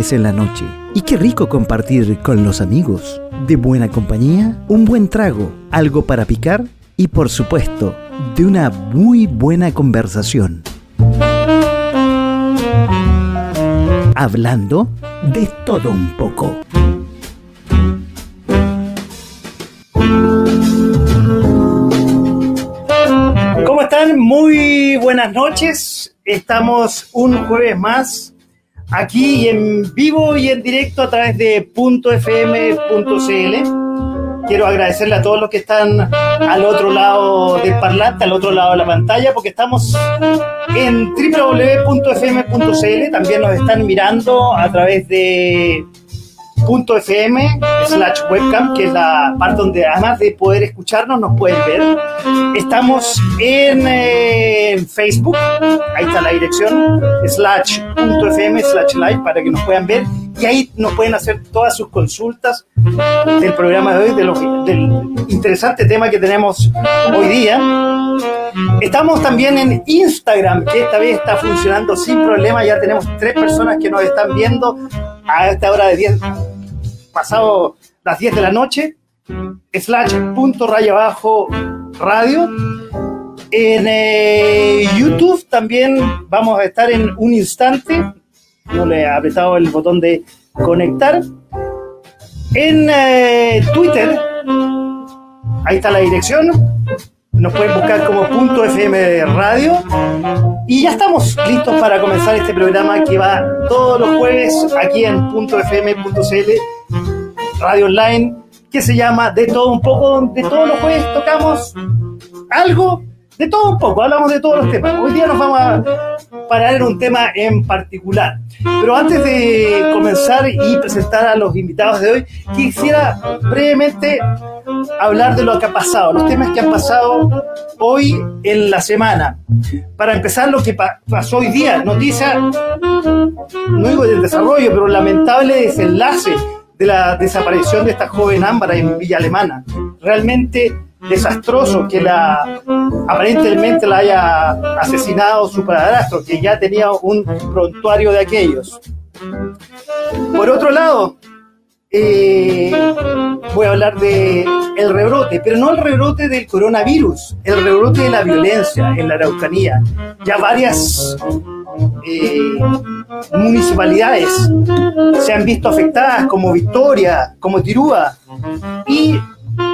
en la noche. Y qué rico compartir con los amigos. De buena compañía, un buen trago, algo para picar y por supuesto, de una muy buena conversación. Hablando de todo un poco. ¿Cómo están? Muy buenas noches. Estamos un jueves más aquí en vivo y en directo a través de .fm.cl. Quiero agradecerle a todos los que están al otro lado del parlante, al otro lado de la pantalla, porque estamos en www.fm.cl. También nos están mirando a través de .fm slash webcam, que es la parte donde además de poder escucharnos nos pueden ver. Estamos en eh, Facebook, ahí está la dirección, slash .fm slash live para que nos puedan ver y ahí nos pueden hacer todas sus consultas del programa de hoy, de del interesante tema que tenemos hoy día. Estamos también en Instagram, que esta vez está funcionando sin problema. Ya tenemos tres personas que nos están viendo a esta hora de 10, pasado las 10 de la noche, slash punto raya radio. En eh, YouTube también vamos a estar en un instante. No le he apretado el botón de conectar. En eh, Twitter, ahí está la dirección. Nos pueden buscar como punto FM Radio. Y ya estamos listos para comenzar este programa que va todos los jueves aquí en punto .fm.cl radio online que se llama De todo un poco, donde todos los jueves tocamos algo, de todo un poco, hablamos de todos los temas. Hoy día nos vamos a parar en un tema en particular. Pero antes de comenzar y presentar a los invitados de hoy, quisiera brevemente hablar de lo que ha pasado, los temas que han pasado hoy en la semana. Para empezar, lo que pasó hoy día, noticia, no digo del desarrollo, pero lamentable desenlace de la desaparición de esta joven Ámbara en Villa Alemana. Realmente desastroso que la aparentemente la haya asesinado su padrastro, que ya tenía un prontuario de aquellos. Por otro lado, eh, voy a hablar de el rebrote, pero no el rebrote del coronavirus, el rebrote de la violencia en la Araucanía. Ya varias eh, municipalidades se han visto afectadas, como Victoria, como Tirúa, y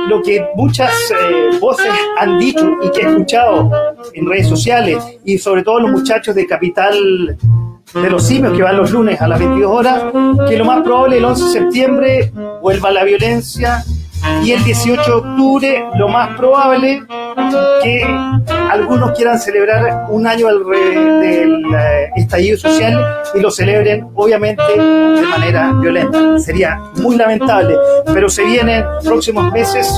lo que muchas eh, voces han dicho y que he escuchado en redes sociales, y sobre todo los muchachos de Capital de los simios que van los lunes a las 22 horas, que lo más probable el 11 de septiembre vuelva la violencia y el 18 de octubre lo más probable que algunos quieran celebrar un año del, eh, estallido social y lo celebren obviamente de manera violenta. Sería muy lamentable, pero se vienen próximos meses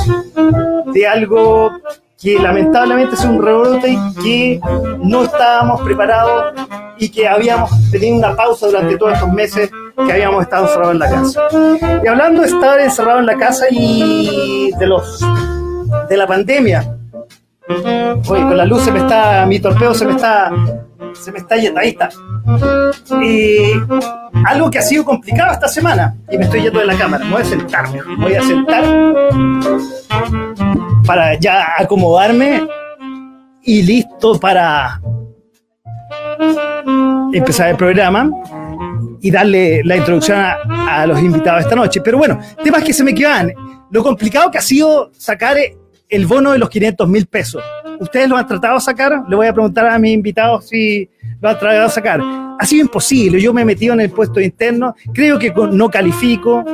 de algo que lamentablemente es un rebrote que no estábamos preparados y que habíamos tenido una pausa durante todos estos meses que habíamos estado encerrados en la casa. Y hablando de estar encerrado en la casa y de los de la pandemia, Oye, con la luz se me está, mi torpeo se me está, se me está yendo, ahí está. Y algo que ha sido complicado esta semana, y me estoy yendo de la cámara, voy a sentar, me voy a sentar para ya acomodarme y listo para empezar el programa y darle la introducción a, los invitados esta noche. Pero bueno, temas que se me quedan. Lo complicado que ha sido sacar el bono de los 500 mil pesos. ¿Ustedes lo han tratado de sacar? Le voy a preguntar a mis invitados si lo han tratado de sacar. Ha sido imposible. Yo me he metido en el puesto interno. Creo que no califico.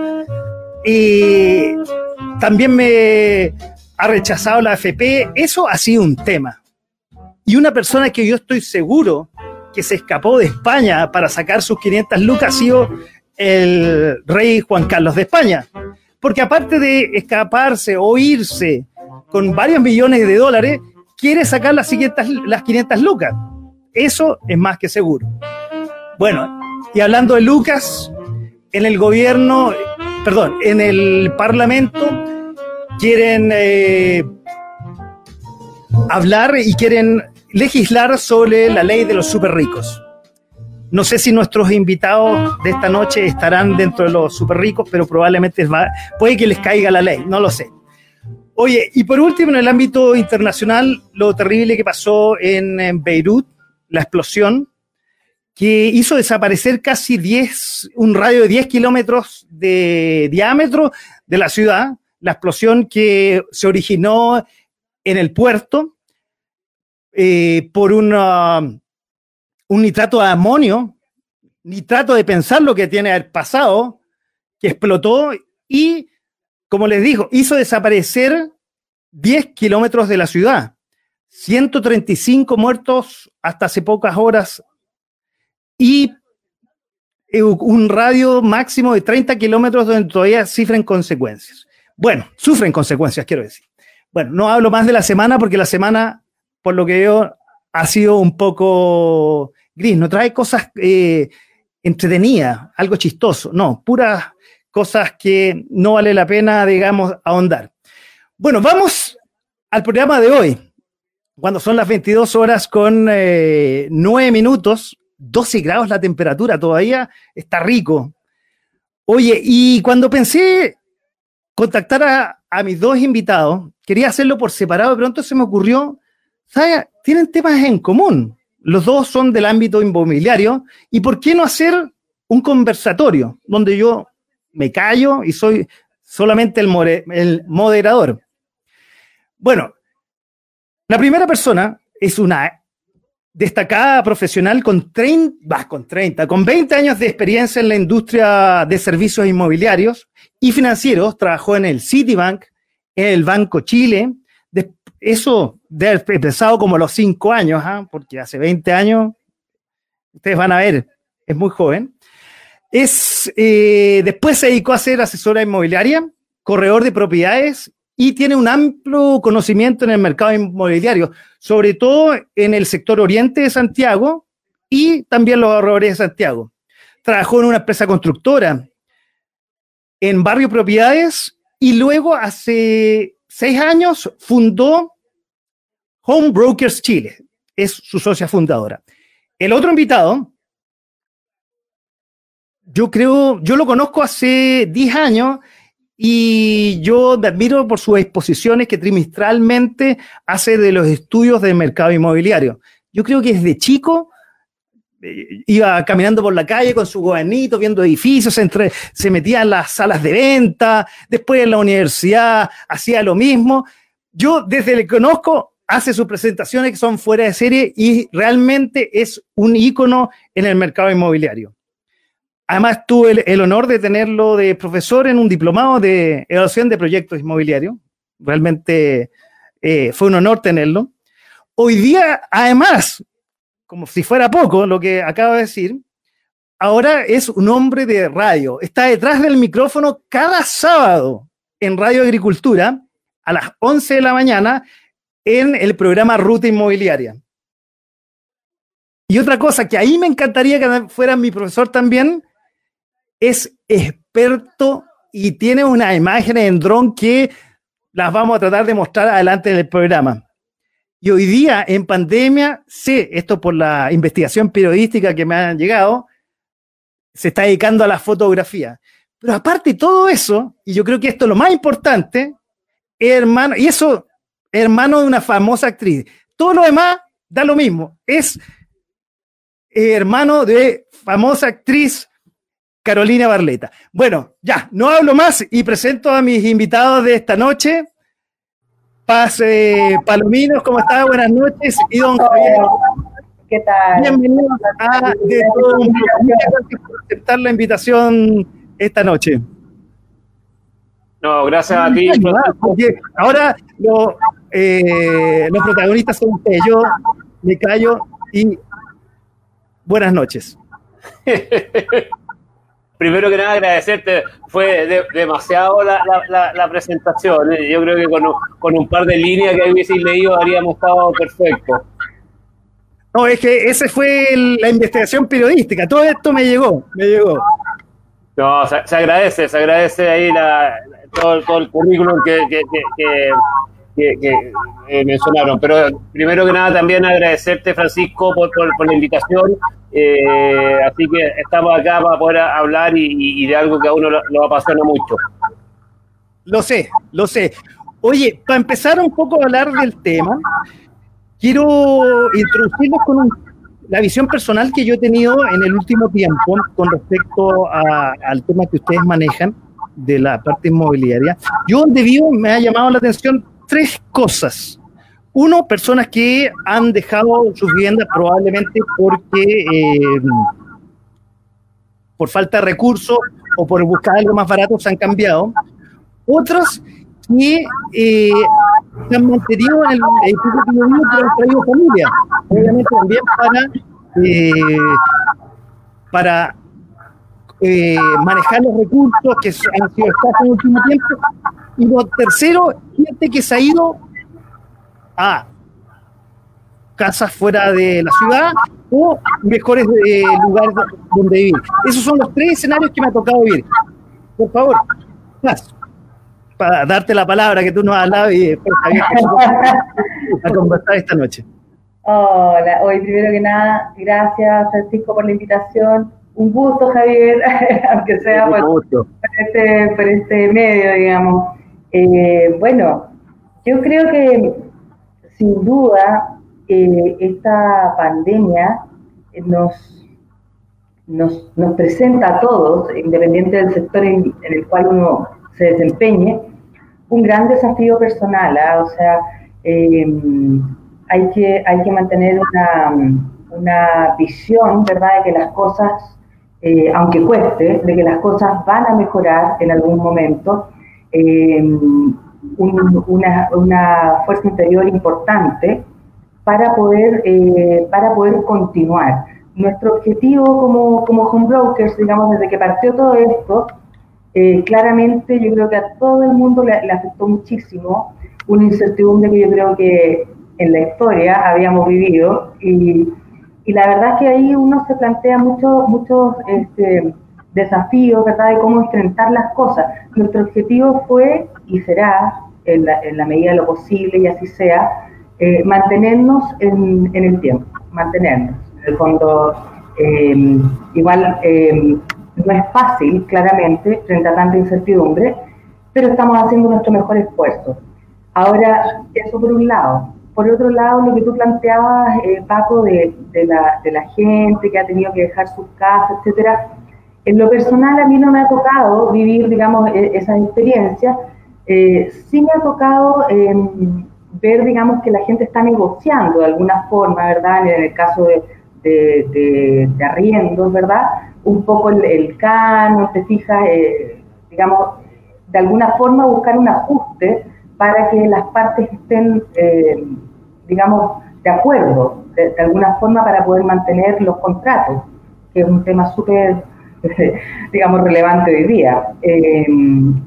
Y también me ha rechazado la AFP. Eso ha sido un tema. Y una persona que yo estoy seguro que se escapó de España para sacar sus 500 lucas ha sido el rey Juan Carlos de España. Porque aparte de escaparse o irse con varios millones de dólares, quiere sacar las, siguientes, las 500 lucas. Eso es más que seguro. Bueno, y hablando de Lucas, en el gobierno, perdón, en el parlamento quieren eh, hablar y quieren legislar sobre la ley de los super ricos. No sé si nuestros invitados de esta noche estarán dentro de los super ricos, pero probablemente puede que les caiga la ley, no lo sé. Oye, y por último, en el ámbito internacional, lo terrible que pasó en, Beirut, la explosión, que hizo desaparecer casi 10, un radio de 10 kilómetros de diámetro de la ciudad, la explosión que se originó en el puerto eh, por un nitrato de amonio, nitrato de pensar lo que tiene el pasado, que explotó y, como les digo, hizo desaparecer 10 kilómetros de la ciudad, 135 muertos hasta hace pocas horas y un radio máximo de 30 kilómetros donde todavía sufren consecuencias. Bueno, sufren consecuencias, quiero decir. Bueno, no hablo más de la semana porque la semana, por lo que veo, ha sido un poco gris. No trae cosas eh, entretenidas, algo chistoso. No, puras cosas que no vale la pena, digamos, ahondar. Bueno, vamos al programa de hoy. Cuando son las 22 horas con eh, 9 minutos, 12 grados la temperatura, todavía está rico. Oye, y cuando pensé contactar a, a mis dos invitados, quería hacerlo por separado, de pronto se me ocurrió, ¿sabes? Tienen temas en común. Los dos son del ámbito inmobiliario. ¿Y por qué no hacer un conversatorio donde yo me callo y soy solamente el, moderador? Bueno, la primera persona es una destacada profesional con 30, con 30, con 20 años de experiencia en la industria de servicios inmobiliarios y financieros. Trabajó en el Citibank, en el Banco Chile. Eso debe haber empezado como a los 5 años, ¿ah? porque hace 20 años, ustedes van a ver, es muy joven. Es, eh, después se dedicó a ser asesora inmobiliaria, corredor de propiedades y tiene un amplio conocimiento en el mercado inmobiliario, sobre todo en el sector oriente de Santiago y también los ahorradores de Santiago. Trabajó en una empresa constructora en Barrio Propiedades y luego hace seis años fundó Home Brokers Chile. Es su socia fundadora. El otro invitado, yo creo, yo lo conozco hace 10 años y yo me admiro por sus exposiciones que trimestralmente hace de los estudios del mercado inmobiliario. Yo creo que desde chico eh, iba caminando por la calle con su gobernito, viendo edificios, entre, se metía en las salas de venta, después en la universidad hacía lo mismo. Yo desde que conozco hace sus presentaciones que son fuera de serie y realmente es un ícono en el mercado inmobiliario. Además, tuve el, honor de tenerlo de profesor en un diplomado de evaluación de proyectos inmobiliarios. Realmente eh, fue un honor tenerlo. Hoy día, además, como si fuera poco lo que acabo de decir, ahora es un hombre de radio. Está detrás del micrófono cada sábado en Radio Agricultura a las 11 de la mañana en el programa Ruta Inmobiliaria. Y otra cosa que ahí me encantaría que fuera mi profesor también, es experto y tiene unas imágenes en dron que las vamos a tratar de mostrar adelante en el programa. Y hoy día, en pandemia, sé, esto por la investigación periodística que me han llegado, se está dedicando a la fotografía. Pero aparte de todo eso, y yo creo que esto es lo más importante, hermano, y eso, hermano de una famosa actriz. Todo lo demás da lo mismo. Es hermano de famosa actriz Carolina Barleta. Bueno, ya, no hablo más y presento a mis invitados de esta noche. Paz eh, Palominos, ¿cómo está? Buenas noches. Y don Javier. ¿Qué tal? Bienvenido a de todo Gracias por aceptar la invitación esta noche. No, gracias a ti. ahora eh, los protagonistas son ustedes. Yo me callo y buenas noches. primero que nada agradecerte, fue demasiado la, presentación. ¿eh? Yo creo que con, un par de líneas que hubiese leído habríamos estado perfecto. No, es que esa fue la investigación periodística. Todo esto me llegó, me llegó. No, se, agradece, se agradece ahí todo, el currículum que, eh, mencionaron. Pero primero que nada también agradecerte, Francisco, por, la invitación. Eh, así que estamos acá para poder hablar y, de algo que a uno lo, apasiona mucho. Lo sé, lo sé. Oye, para empezar un poco a hablar del tema, quiero introducirnos con la visión personal que yo he tenido en el último tiempo con respecto al tema que ustedes manejan de la parte inmobiliaria. Yo donde vivo me ha llamado la atención tres cosas. Uno, personas que han dejado sus viviendas probablemente porque eh, por falta de recursos o por buscar algo más barato se han cambiado. Otros que eh, se han mantenido en el edificio que yo pero han traído familia. Obviamente también para, eh, para eh, manejar los recursos que han sido escasos en el último tiempo. Y lo tercero, gente que se ha ido a casas fuera de la ciudad o mejores eh, lugares donde vivir. Esos son los tres escenarios que me ha tocado vivir. Por favor. Para darte la palabra que tú nos has hablado y después a conversar esta noche. Hola, hoy primero que nada, gracias Francisco por la invitación un gusto, Javier, aunque sea por, este, por, este, medio, digamos. Eh, bueno, yo creo que sin duda eh, esta pandemia nos, nos, nos, presenta a todos, independiente del sector en, el cual uno se desempeñe, un gran desafío personal. ¿ah? O sea, eh, hay, que, hay que mantener una, una visión, ¿verdad?, de que las cosas eh, aunque cueste, de que las cosas van a mejorar en algún momento, eh, una, fuerza interior importante para poder, eh, para poder continuar. Nuestro objetivo como, como home brokers, digamos, desde que partió todo esto, claramente yo creo que a todo el mundo le, le afectó muchísimo una incertidumbre que yo creo que en la historia habíamos vivido y y la verdad que ahí uno se plantea muchos muchos este, desafíos, ¿verdad?, de cómo enfrentar las cosas. Nuestro objetivo fue y será, en la, medida de lo posible y así sea, eh, mantenernos en, el tiempo, mantenernos. En el fondo, em, igual em, no es fácil, claramente, frente a tanta incertidumbre, pero estamos haciendo nuestro mejor esfuerzo. Ahora, eso por un lado. Por otro lado, lo que tú planteabas, eh, Paco, de, la, gente que ha tenido que dejar sus casas, etcétera, en lo personal a mí no me ha tocado vivir, digamos, e, esas experiencias. Eh, sí me ha tocado em, ver, digamos, que la gente está negociando de alguna forma, ¿verdad? En el caso de, de, de arriendos, ¿verdad? Un poco el, el canon, te fijas, eh, digamos, de alguna forma buscar un ajuste para que las partes estén, eh, digamos, de acuerdo, de, alguna forma para poder mantener los contratos, que es un tema súper, digamos, relevante hoy día. Eh,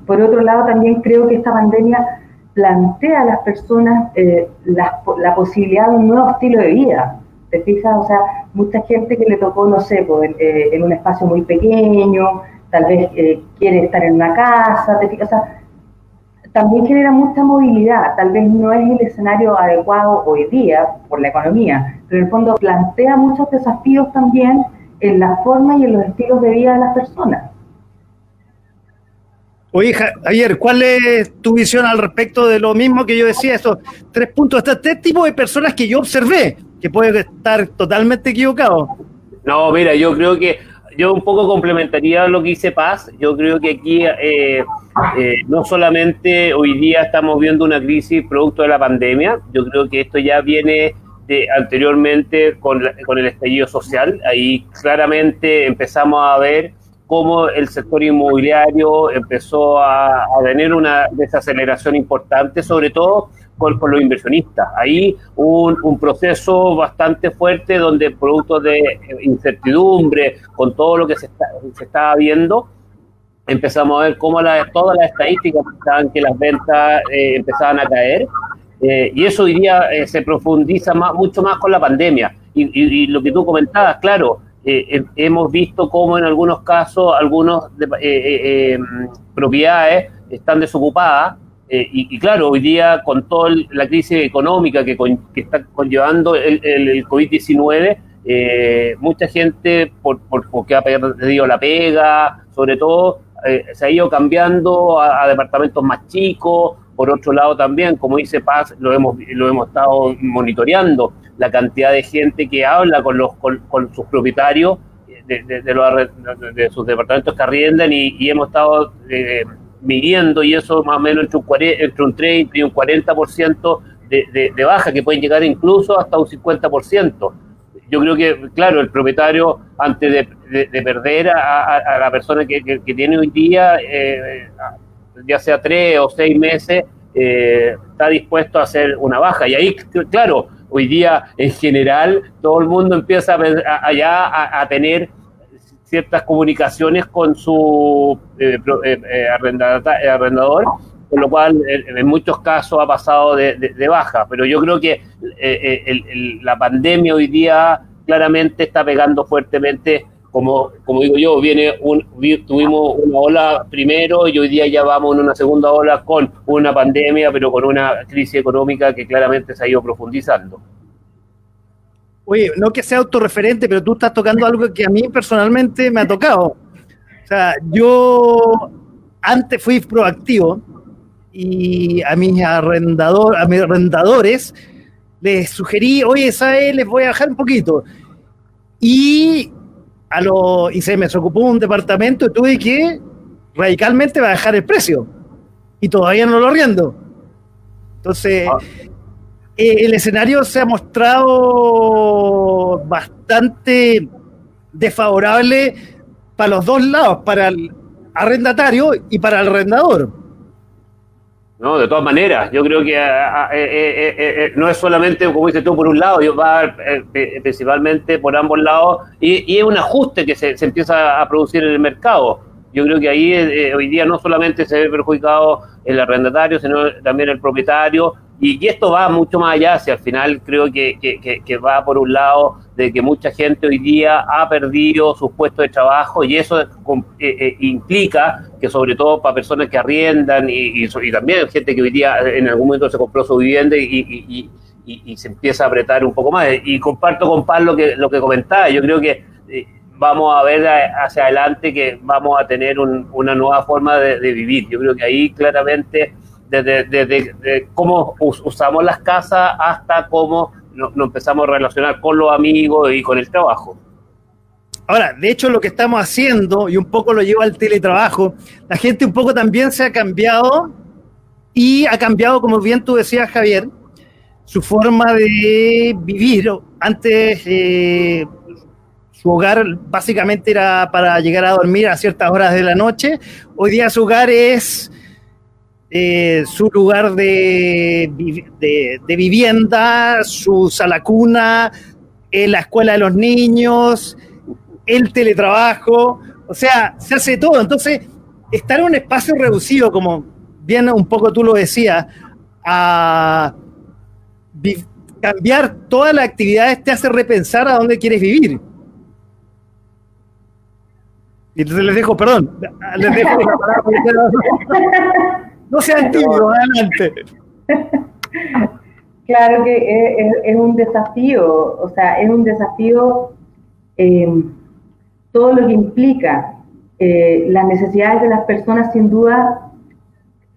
por otro lado, también creo que esta pandemia plantea a las personas eh, la, posibilidad de un nuevo estilo de vida. ¿Te fijas? O sea, mucha gente que le tocó, no sé, pues, en un espacio muy pequeño, tal vez quiere estar en una casa, ¿te fijas? O sea, también genera mucha movilidad. Tal vez no es el escenario adecuado hoy día por la economía, pero en el fondo plantea muchos desafíos también en la forma y en los estilos de vida de las personas. Oye, Javier, ¿cuál es tu visión al respecto de lo mismo que yo decía, esos tres puntos, estos tres tipos de personas que yo observé, que pueden estar totalmente equivocados? No, mira, yo creo que yo un poco complementaría lo que dice Paz. Yo creo que aquí eh, eh, no solamente hoy día estamos viendo una crisis producto de la pandemia, yo creo que esto ya viene de anteriormente con, con el estallido social. Ahí claramente empezamos a ver cómo el sector inmobiliario empezó a, tener una desaceleración importante, sobre todo con, los inversionistas. Ahí un, un proceso bastante fuerte donde producto de incertidumbre, con todo lo que se, está, se estaba viendo, empezamos a ver cómo la, todas las estadísticas estaban que las ventas eh, empezaban a caer. Eh, y eso diría eh, se profundiza más, mucho más con la pandemia. Y, y, lo que tú comentabas, claro, hemos visto cómo en algunos casos algunas propiedades están desocupadas y, claro, hoy día con toda la crisis económica que, está conllevando el, el, COVID-19, mucha gente, por, por, porque ha perdido la pega, sobre todo, se ha ido cambiando a, departamentos más chicos. Por otro lado, también, como dice Paz, lo hemos, lo hemos estado monitoreando, la cantidad de gente que habla con, los, con, sus propietarios de, sus departamentos que arriendan y, hemos estado eh, midiendo y eso más o menos entre un, entre un 30 y un 40% de, de baja, que pueden llegar incluso hasta un 50% yo creo que, claro, el propietario, antes de, perder a, la persona que, tiene hoy día, eh, ya sea tres o seis meses, eh, está dispuesto a hacer una baja. Y ahí, claro, hoy día en general todo el mundo empieza a, allá a, tener ciertas comunicaciones con su eh, arrendador con lo cual en muchos casos ha pasado de, baja, pero yo creo que eh, eh, la pandemia hoy día claramente está pegando fuertemente, como, como digo yo, viene un, tuvimos una ola primero y hoy día ya vamos en una segunda ola con una pandemia, pero con una crisis económica que claramente se ha ido profundizando. Oye, no que sea autorreferente, pero tú estás tocando algo que a mí personalmente me ha tocado. O sea, yo antes fui proactivo, y a mis, arrendador, a mis arrendadores les sugerí, oye, ¿sabes? Les voy a bajar un poquito. Y, a lo, y se me ocupó un departamento y tuve que radicalmente bajar el precio. Y todavía no lo arriendo. Entonces, ah. eh, el escenario se ha mostrado bastante desfavorable para los dos lados, para el arrendatario y para el arrendador. No, de todas maneras, yo creo que eh, eh, eh, no es solamente, como dices tú, por un lado, yo va principalmente por ambos lados, y, es un ajuste que se, empieza a producir en el mercado. Yo creo que ahí hoy día no solamente se ve perjudicado el arrendatario, sino también el propietario, y, esto va mucho más allá, si al final creo que, que, va por un lado de que mucha gente hoy día ha perdido sus puestos de trabajo y eso eh, eh, implica que sobre todo para personas que arriendan y, y, también gente que hoy día en algún momento se compró su vivienda y, se empieza a apretar un poco más. Y comparto con Pablo lo que, lo que comentaba, yo creo que eh, vamos a ver hacia adelante que vamos a tener una nueva forma de, de vivir. Yo creo que ahí claramente desde, cómo usamos las casas hasta cómo nos, empezamos a relacionar con los amigos y con el trabajo. Ahora, de hecho, lo que estamos haciendo, y un poco lo lleva al teletrabajo, la gente un poco también se ha cambiado y ha cambiado, como bien tú decías, Javier, su forma de vivir. Antes eh, su hogar básicamente era para llegar a dormir a ciertas horas de la noche. Hoy día su hogar es su lugar de, de, vivienda, su sala cuna, eh, la escuela de los niños, el teletrabajo, o sea, se hace todo. Entonces, estar en un espacio reducido, como bien un poco tú lo decías, a cambiar todas las actividades te hace repensar a dónde quieres vivir. Y entonces les dejo, perdón, les dejo No sean tibios, adelante. Claro que es, un desafío, o sea, es un desafío em, todo lo que implica. Eh, las necesidades de las personas sin duda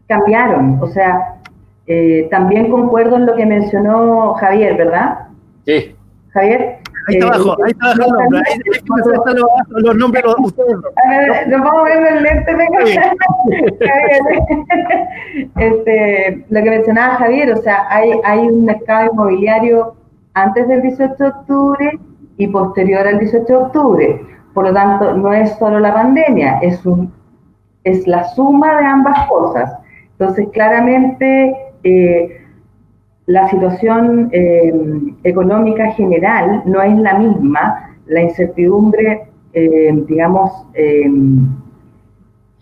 cambiaron, o sea, eh, también concuerdo en lo que mencionó Javier, ¿verdad? Sí. Javier, Ahí está abajo, ahí está abajo el nombre. Ahí, están los, los nombres los, ustedes. Nos vamos viendo el lente este, lo que mencionaba Javier, o sea, hay, hay un mercado inmobiliario antes del 18 de octubre y posterior al 18 de octubre. Por lo tanto, no es solo la pandemia, es, un, es la suma de ambas cosas. Entonces, claramente, eh, la situación eh, económica general no es la misma, la incertidumbre, eh, digamos, eh,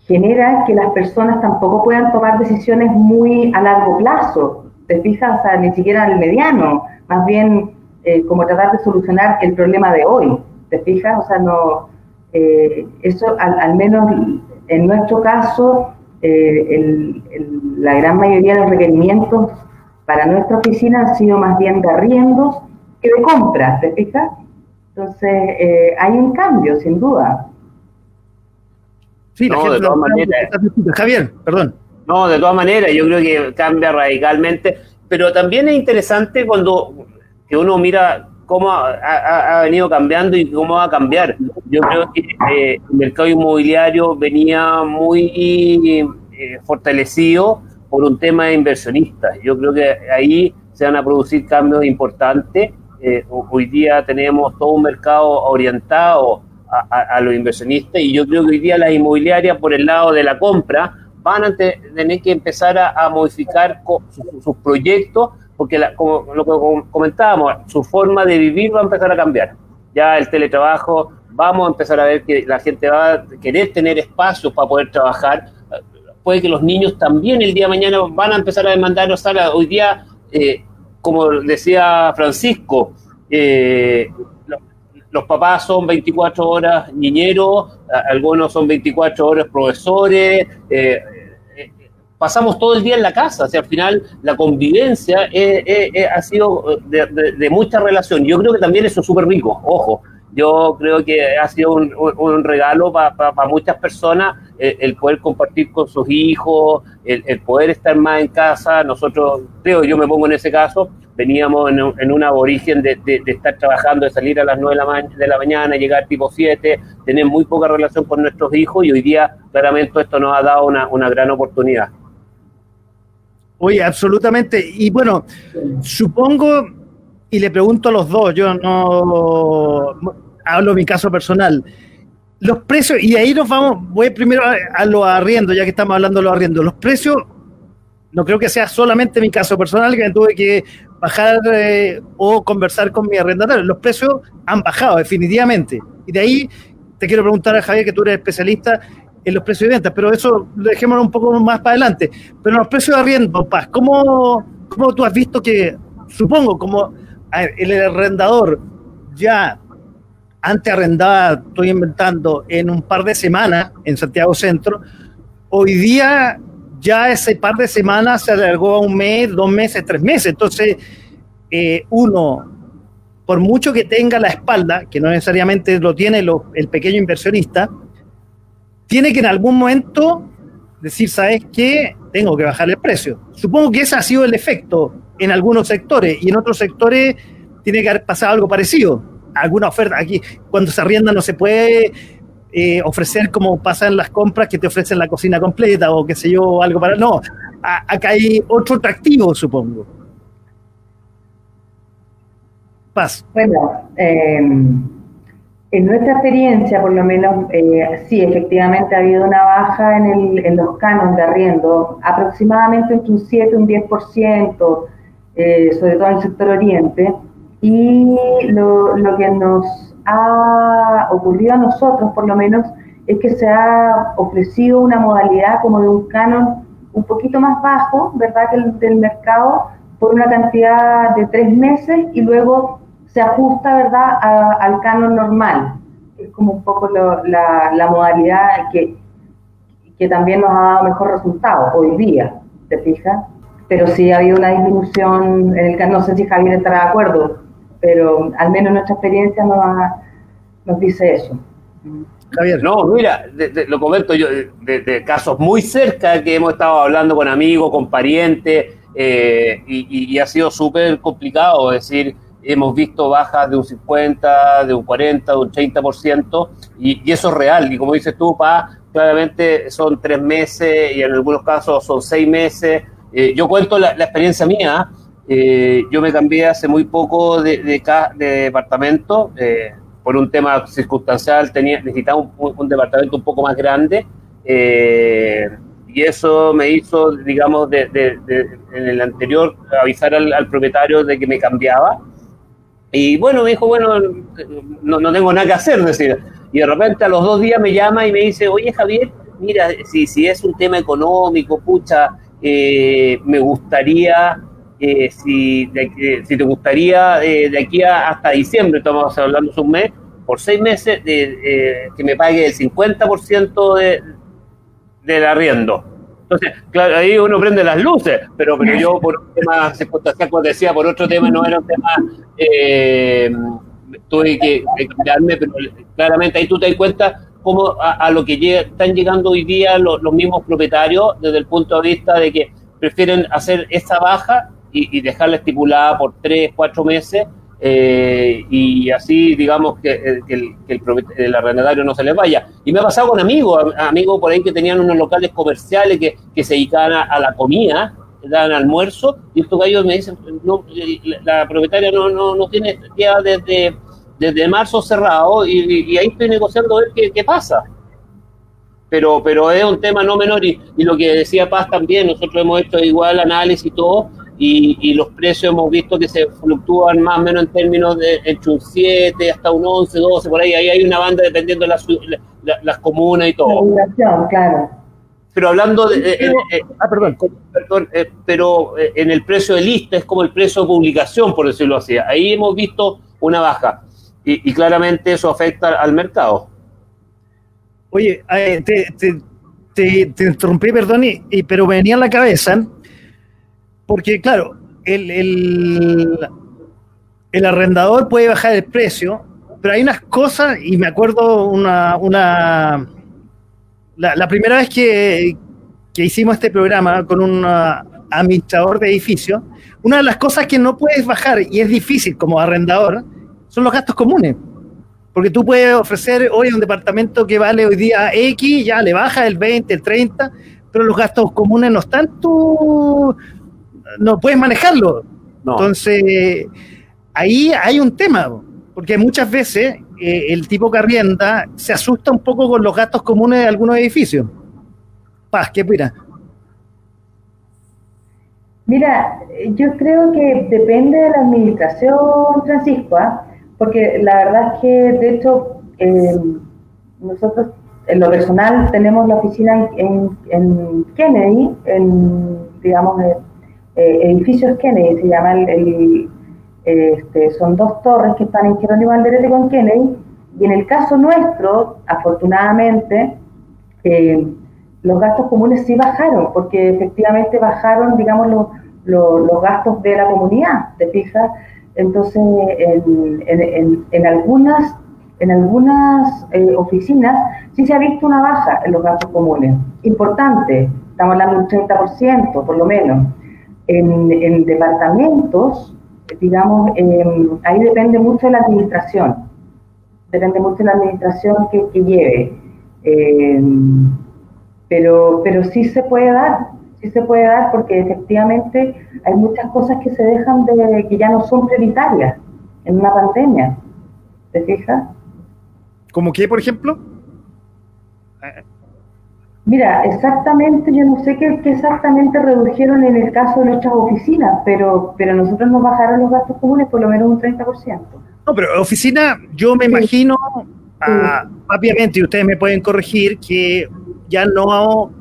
genera que las personas tampoco puedan tomar decisiones muy a largo plazo, te fijas, o sea, ni siquiera al mediano, más bien como tratar de solucionar el problema de hoy, te fijas, o sea, no, eso al, al, menos en nuestro caso la gran mayoría de los requerimientos para nuestra oficina han sido más bien de arriendos que de compras, ¿te fijas? Entonces, eh, hay un cambio, sin duda. Sí, no, de todas maneras. Javier, perdón. No, de todas maneras, yo creo que cambia radicalmente, pero también es interesante cuando que uno mira cómo ha, venido cambiando y cómo va a cambiar. Yo creo que eh, el mercado inmobiliario venía muy eh, fortalecido por un tema de inversionistas. Yo creo que ahí se van a producir cambios importantes. Eh, hoy día tenemos todo un mercado orientado a, los inversionistas y yo creo que hoy día las inmobiliarias por el lado de la compra van a tener que empezar a, modificar sus, proyectos porque como lo que comentábamos, su forma de vivir va a empezar a cambiar. Ya el teletrabajo, vamos a empezar a ver que la gente va a querer tener espacios para poder trabajar. Puede que los niños también el día de mañana van a empezar a demandar sala. Hoy día, eh, como decía Francisco, eh, los papás son 24 horas niñeros, algunos son 24 horas profesores, eh, pasamos todo el día en la casa, o sea, al final la convivencia ha sido de, mucha relación. Yo creo que también eso es súper rico, ojo. Yo creo que ha sido un, regalo para muchas personas el, poder compartir con sus hijos, el, poder estar más en casa. Nosotros, creo, yo me pongo en ese caso, veníamos en, en un aborigen de, estar trabajando, de salir a las 9 de la, de la mañana, llegar tipo 7, tener muy poca relación con nuestros hijos y hoy día claramente esto nos ha dado una, una gran oportunidad. Oye, absolutamente. Y bueno, supongo, y le pregunto a los dos, yo no hablo mi caso personal, los precios, y ahí nos vamos, voy primero a, a los arriendos, ya que estamos hablando de los arriendos. Los precios, no creo que sea solamente mi caso personal, que me tuve que bajar eh, o conversar con mi arrendatario. Los precios han bajado definitivamente. Y de ahí te quiero preguntar a Javier, que tú eres especialista en los precios de ventas, pero eso lo dejémoslo un poco más para adelante. Pero los precios de arriendo, Paz, ¿cómo, ¿cómo, tú has visto que, supongo, como el arrendador ya antes arrendaba, estoy inventando, en un par de semanas en Santiago Centro, hoy día ya ese par de semanas se alargó a un mes, dos meses, tres meses. Entonces, eh, uno, por mucho que tenga la espalda, que no necesariamente lo tiene el pequeño inversionista, tiene que en algún momento decir, ¿sabes qué? Tengo que bajar el precio. Supongo que ese ha sido el efecto en algunos sectores y en otros sectores tiene que haber pasado algo parecido. Alguna oferta aquí, cuando se arrienda no se puede eh, ofrecer como pasa en las compras que te ofrecen la cocina completa o qué sé yo, algo para... No, acá hay otro atractivo, supongo. Paz. Bueno, em, en nuestra experiencia, por lo menos, eh, sí, efectivamente ha habido una baja en, el, en los canos de arriendo, aproximadamente entre un 7 y un 10%, eh, sobre todo en el sector oriente, y lo, lo que nos ha ocurrido a nosotros, por lo menos, es que se ha ofrecido una modalidad como de un canon un poquito más bajo, ¿verdad?, que el del mercado, por una cantidad de tres meses y luego se ajusta, ¿verdad?, al canon normal. Es como un poco la, la, modalidad que, que también nos ha dado mejor resultado hoy día, ¿te fijas? Pero sí ha habido una disminución en el no sé si Javier estará de acuerdo, pero al menos nuestra experiencia nos, nos dice eso. Javier. No, mira, lo comento yo, de, casos muy cerca que hemos estado hablando con amigos, con parientes, eh, y, ha sido súper complicado, es decir, hemos visto bajas de un 50, de un 40, de un 30%, y, y eso es real, y como dices tú, pa, claramente son tres meses, y en algunos casos son seis meses. Eh, yo cuento la, la experiencia mía, eh, yo me cambié hace muy poco de, de, departamento, eh, por un tema circunstancial tenía, necesitaba un, departamento un poco más grande eh, y eso me hizo, digamos, de, en el anterior avisar al, propietario de que me cambiaba. Y bueno, me dijo, bueno, no, no tengo nada que hacer, decir. Y de repente a los dos días me llama y me dice, oye Javier, mira, si, si es un tema económico, pucha, me gustaría eh, si, si te gustaría eh, de aquí hasta diciembre, estamos hablando de un mes, por seis meses, de, eh, que me pague el 50% de, del arriendo. Entonces, claro, ahí uno prende las luces, pero, pero yo por un tema como decía, por otro tema no era un tema, eh, tuve que, cambiarme, pero claramente ahí tú te das cuenta cómo a, lo que están llegando hoy día los, mismos propietarios desde el punto de vista de que prefieren hacer esa baja y, dejarla estipulada por tres, cuatro meses eh, y así digamos que, eh, el, el, arrendatario no se les vaya. Y me ha pasado con amigos, amigos por ahí que tenían unos locales comerciales que, que se dedicaban a, la comida, daban almuerzo, y estos gallos me dicen, no, la, propietaria no, no, no tiene ya desde, desde marzo cerrado y, ahí estoy negociando a ver qué, qué, pasa. Pero, pero es un tema no menor y, y lo que decía Paz también, nosotros hemos hecho igual análisis y todo, y, los precios hemos visto que se fluctúan más o menos en términos de entre un 7 hasta un 11, 12, por ahí, ahí hay una banda dependiendo de las comunas y todo. claro. Pero hablando de... Eh, eh, ah, perdón, perdón eh, pero en el precio de lista es como el precio de publicación, por decirlo así. Ahí hemos visto una baja y, claramente eso afecta al mercado. Oye, te, te, te, interrumpí, perdón, y, pero me venía a la cabeza porque, claro, el, el, arrendador puede bajar el precio, pero hay unas cosas, y me acuerdo una. una la, primera vez que, hicimos este programa con un administrador de edificio, una de las cosas que no puedes bajar, y es difícil como arrendador, son los gastos comunes. Porque tú puedes ofrecer hoy un departamento que vale hoy día X, ya le baja el 20, el 30, pero los gastos comunes no están tú no puedes manejarlo. Entonces, ahí hay un tema, porque muchas veces eh, el tipo que arrienda se asusta un poco con los gastos comunes de algunos edificios. Paz, ¿qué opinas? Mira, yo creo que depende de la administración, Francisco, ¿ah? Porque la verdad es que, de hecho, eh, nosotros en lo personal tenemos la oficina en, en Kennedy, en, digamos, eh, edificios Kennedy, se llama el, este, son dos torres que están en Jerónimo Alderete con Kennedy, y en el caso nuestro, afortunadamente, eh, los gastos comunes sí bajaron, porque efectivamente bajaron, digamos, los, los, gastos de la comunidad, ¿te fijas? Entonces, en, en, algunas, en algunas eh, oficinas sí se ha visto una baja en los gastos comunes, importante, estamos hablando de un 30%, por lo menos. En, departamentos, digamos, em, ahí depende mucho de la administración, depende mucho de la administración que, lleve. Em, pero, pero sí se puede dar, sí se puede dar porque efectivamente hay muchas cosas que se dejan de, que ya no son prioritarias en una pandemia. ¿Te fijas? ¿Como qué, por ejemplo? Mira, exactamente, yo no sé qué, exactamente redujeron en el caso de nuestras oficinas, pero, pero nosotros nos bajaron los gastos comunes por lo menos un 30%. No, pero oficina, yo me imagino, ah, rápidamente, y ustedes me pueden corregir, que ya no,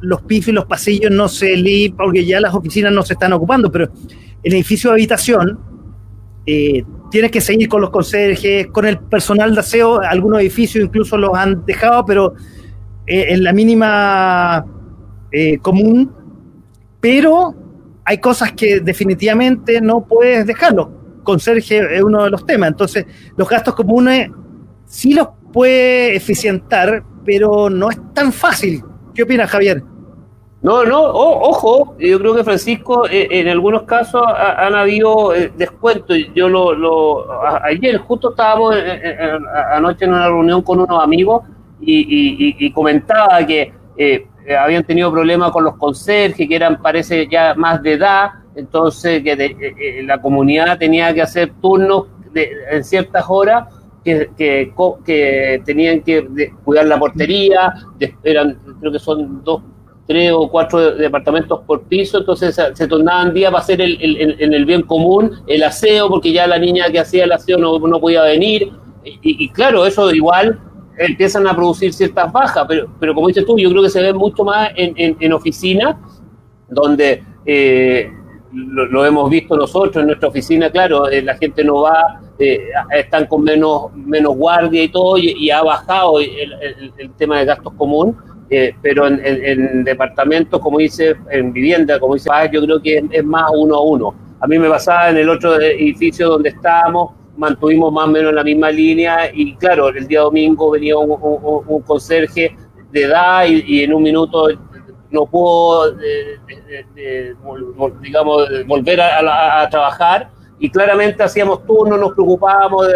los pifes y los pasillos no se limpian, porque ya las oficinas no se están ocupando, pero el edificio de habitación, eh, tienes que seguir con los conserjes, con el personal de aseo, algunos edificios incluso los han dejado, pero eh, en la mínima eh, común, pero hay cosas que definitivamente no puedes dejarlo. Conserje es uno de los temas. Entonces, los gastos comunes sí los puede eficientar, pero no es tan fácil. ¿Qué opinas, Javier? No, no, ojo, yo creo que Francisco, eh, en algunos casos han habido descuentos. Yo lo, ayer justo estábamos anoche en una reunión con unos amigos y, comentaba que eh, habían tenido problemas con los conserjes, que eran, parece, ya más de edad, entonces que eh, eh, la comunidad tenía que hacer turnos en ciertas horas que, que, tenían que cuidar la portería, eran, creo que son dos, tres o cuatro departamentos por piso, entonces se, tornaban días para hacer el, en el bien común el aseo, porque ya la niña que hacía el aseo no, no podía venir, y, claro, eso igual empiezan a producir ciertas bajas, pero, pero como dices tú, yo creo que se ve mucho más en, en, oficina, donde eh, lo, hemos visto nosotros en nuestra oficina, claro, eh, la gente no va, eh, están con menos, menos guardia y todo, y, ha bajado el, tema de gastos común, eh, pero en, departamentos, como dice, en vivienda, como dice yo creo que es, más uno a uno. A mí me pasaba en el otro edificio donde estábamos, mantuvimos más o menos la misma línea y claro, el día domingo venía un, conserje de edad y, en un minuto no pudo, digamos, volver a, trabajar y claramente hacíamos turnos, nos preocupábamos,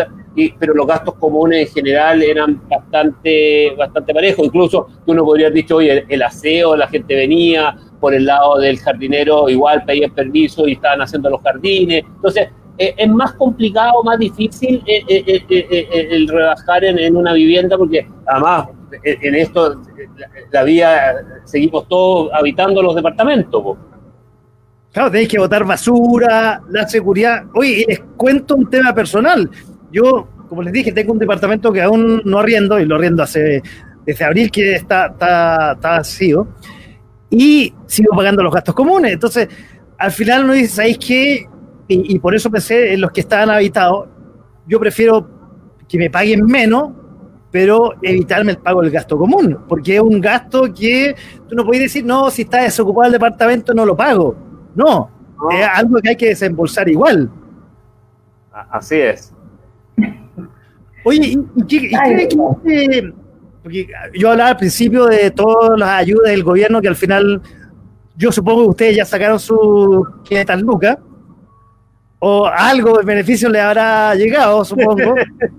pero los gastos comunes en general eran bastante, bastante parejos. Incluso tú no podrías dicho, oye, el, aseo, la gente venía por el lado del jardinero, igual pedían permiso y estaban haciendo los jardines. Entonces, eh, es más complicado, más difícil eh, eh, el rebajar en, una vivienda porque además en esto la, vía seguimos todos habitando los departamentos. Claro, tenéis que botar basura, la seguridad. Oye, y les cuento un tema personal. Yo, como les dije, tengo un departamento que aún no arriendo, y lo arriendo hace desde abril que está, está, está vacío, y sigo pagando los gastos comunes. Entonces, al final uno dice, ¿sabéis qué? Y, por eso pensé en los que estaban habitados, yo prefiero que me paguen menos, pero evitarme el pago del gasto común, porque es un gasto que tú no puedes decir, no, si está desocupado el departamento no lo pago. No, es algo que hay que desembolsar igual. Así es. Oye, ¿y, qué, porque yo hablaba al principio de todas las ayudas del gobierno que al final yo supongo que ustedes ya sacaron sus 500 lucas o algo de beneficio le habrá llegado, supongo.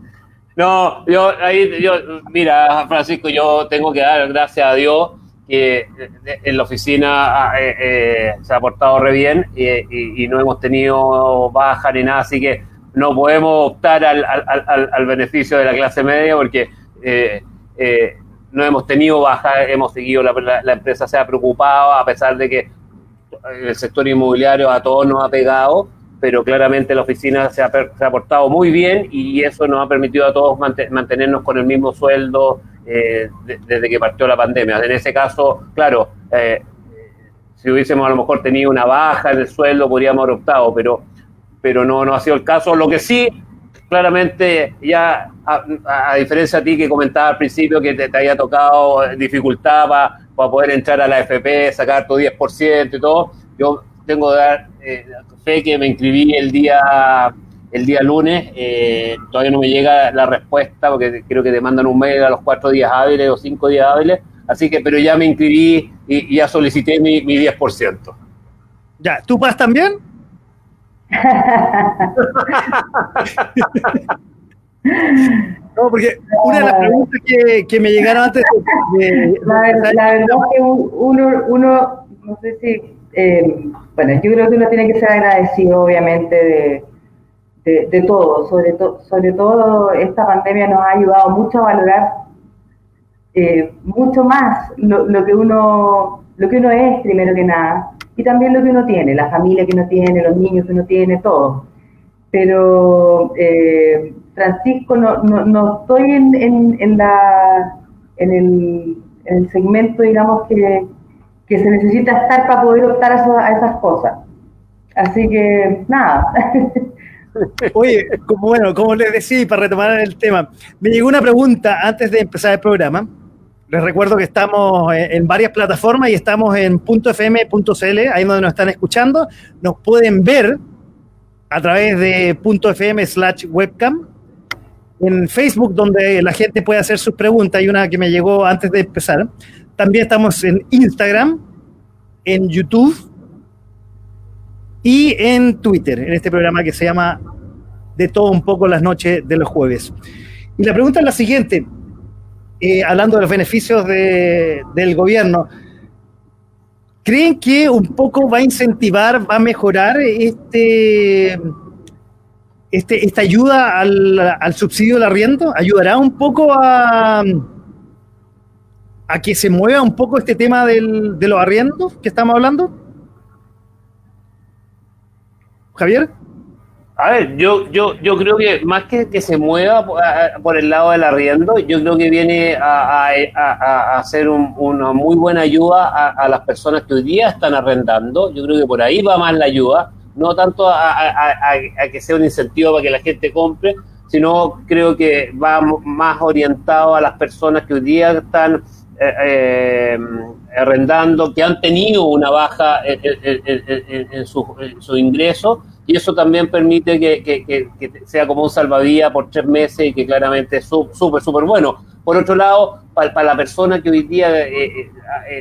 no, yo ahí, yo, mira, Francisco, yo tengo que dar gracias a Dios que en la oficina ah, eh, eh, se ha portado re bien y, y, no hemos tenido baja ni nada, así que no podemos optar al, al, al, beneficio de la clase media porque eh, eh, no hemos tenido baja, hemos seguido, la, la, empresa se ha preocupado a pesar de que el sector inmobiliario a todos nos ha pegado, pero claramente la oficina se ha, se ha portado muy bien y eso nos ha permitido a todos mantenernos con el mismo sueldo eh, desde que partió la pandemia. En ese caso, claro, si hubiésemos a lo mejor tenido una baja en el sueldo, podríamos haber optado, pero pero no, no ha sido el caso. Lo que sí, claramente, ya a, diferencia de ti que comentaba al principio que te, había tocado dificultad para, poder entrar a la FP, sacar tu 10% y todo, yo tengo dar eh, fe que me inscribí el día el día lunes, eh, todavía no me llega la respuesta porque creo que te mandan un mail a los cuatro días hábiles o cinco días hábiles, así que, pero ya me inscribí y, ya solicité mi, mi 10%. Ya, ¿tú vas también? No, porque una de las preguntas que, me llegaron antes la, verdad es que uno, uno no sé si, eh, bueno, yo creo que uno tiene que ser agradecido, obviamente, de, de, todo. Sobre, sobre todo, esta pandemia nos ha ayudado mucho a valorar eh, mucho más lo, lo, que uno, lo que uno es, primero que nada y también lo que uno tiene, la familia que uno tiene, los niños que uno tiene, todo. Pero, eh, Francisco, no, no, estoy en, en, la, en, el, en el segmento, digamos, que, que se necesita estar para poder optar a, a esas cosas. Así que, nada. Oye, como, bueno, como les decía, para retomar el tema, me llegó una pregunta antes de empezar el programa les recuerdo que estamos en varias plataformas y estamos en .fm.cl, ahí donde nos están escuchando. Nos pueden ver a través de .fm slash webcam. En Facebook, donde la gente puede hacer sus preguntas, hay una que me llegó antes de empezar. También estamos en Instagram, en YouTube y en Twitter, en este programa que se llama De todo un poco las noches de los jueves. Y la pregunta es la siguiente eh, hablando de los beneficios del gobierno, ¿creen que un poco va a incentivar, va a mejorar este, este esta ayuda al, subsidio del arriendo? ¿Ayudará un poco a, a que se mueva un poco este tema del, de los arriendos que estamos hablando? Javier. A ver, yo, yo, yo creo que más que que se mueva por, el lado del arriendo, yo creo que viene a, a, hacer una muy buena ayuda a, las personas que hoy día están arrendando. Yo creo que por ahí va más la ayuda, no tanto a, que sea un incentivo para que la gente compre, sino creo que va más orientado a las personas que hoy día están arrendando, que han tenido una baja en, su, ingreso y eso también permite que, sea como un salvadía por tres meses y que claramente es súper, súper bueno. Por otro lado, para, la persona que hoy día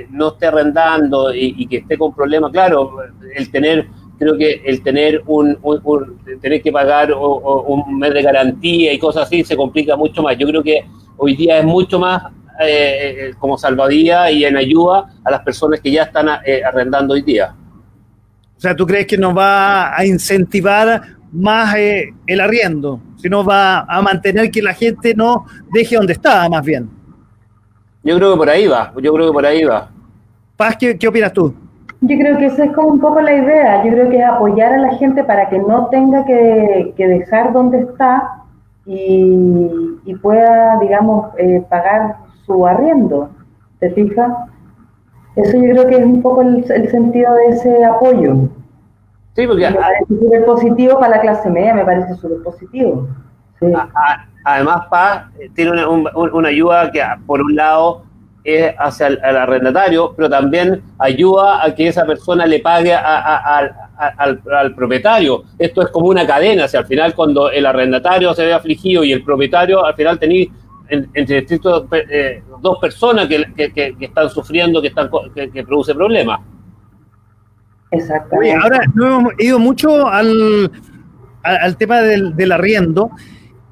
no esté arrendando y, que esté con problemas, claro, el tener creo que el tener un, tener que pagar un mes de garantía y cosas así se complica mucho más. Yo creo que hoy día es mucho más eh, como salvadía y en ayuda a las personas que ya están eh, arrendando hoy día. O sea, ¿tú crees que nos va a incentivar más eh, el arriendo? Sino va a mantener que la gente no deje donde está, más bien. Yo creo que por ahí va, yo creo que por ahí va. Paz, ¿qué, qué opinas tú? Yo creo que esa es como un poco la idea. Yo creo que es apoyar a la gente para que no tenga que, dejar donde está y, pueda, digamos, eh, pagar su arriendo. ¿Te fijas? Eso yo creo que es un poco el, sentido de ese apoyo. Sí, porque... Me parece súper positivo para la clase media, me parece súper positivo. Además, Paz eh, tiene una, una ayuda que, por un lado, hacia el, arrendatario, pero también ayuda a que esa persona le pague al, propietario. Esto es como una cadena, si al final cuando el arrendatario se ve afligido y el propietario, al final tenéis entre estos eh, dos personas que, están sufriendo, que, están, que, produce problemas. Exactamente. ahora no hemos ido mucho al, al, tema del, del, arriendo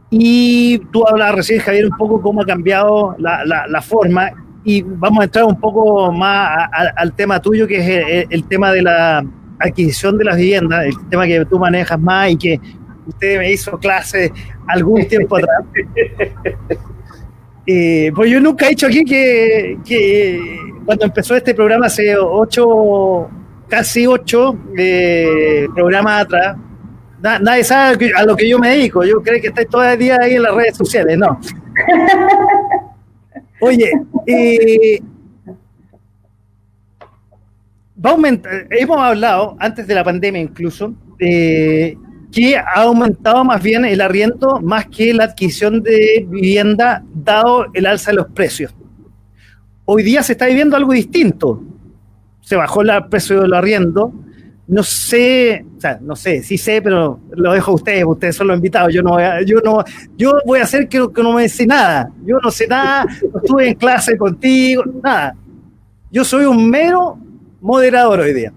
y tú hablabas recién, Javier, un poco cómo ha cambiado la, la, la forma y vamos a entrar un poco más al tema tuyo, que es el, tema de la adquisición de las viviendas, el tema que tú manejas más y que usted me hizo clase algún tiempo atrás. Eh, pues yo nunca he dicho aquí que, cuando empezó este programa hace ocho, casi ocho eh, programas atrás, nadie sabe a lo que yo me dedico. Yo creo que estoy todo el día ahí en las redes sociales, no. Oye, eh, hemos hablado antes de la pandemia incluso, eh, que ha aumentado más bien el arriendo más que la adquisición de vivienda dado el alza de los precios. Hoy día se está viviendo algo distinto. Se bajó el precio del arriendo, no sé, o sea, no sé, sí sé, pero lo dejo a ustedes, ustedes son los invitados, yo no voy a, yo no, yo voy a hacer que, que no me sé nada, yo no sé nada, estuve en clase contigo, nada. Yo soy un mero moderador hoy día.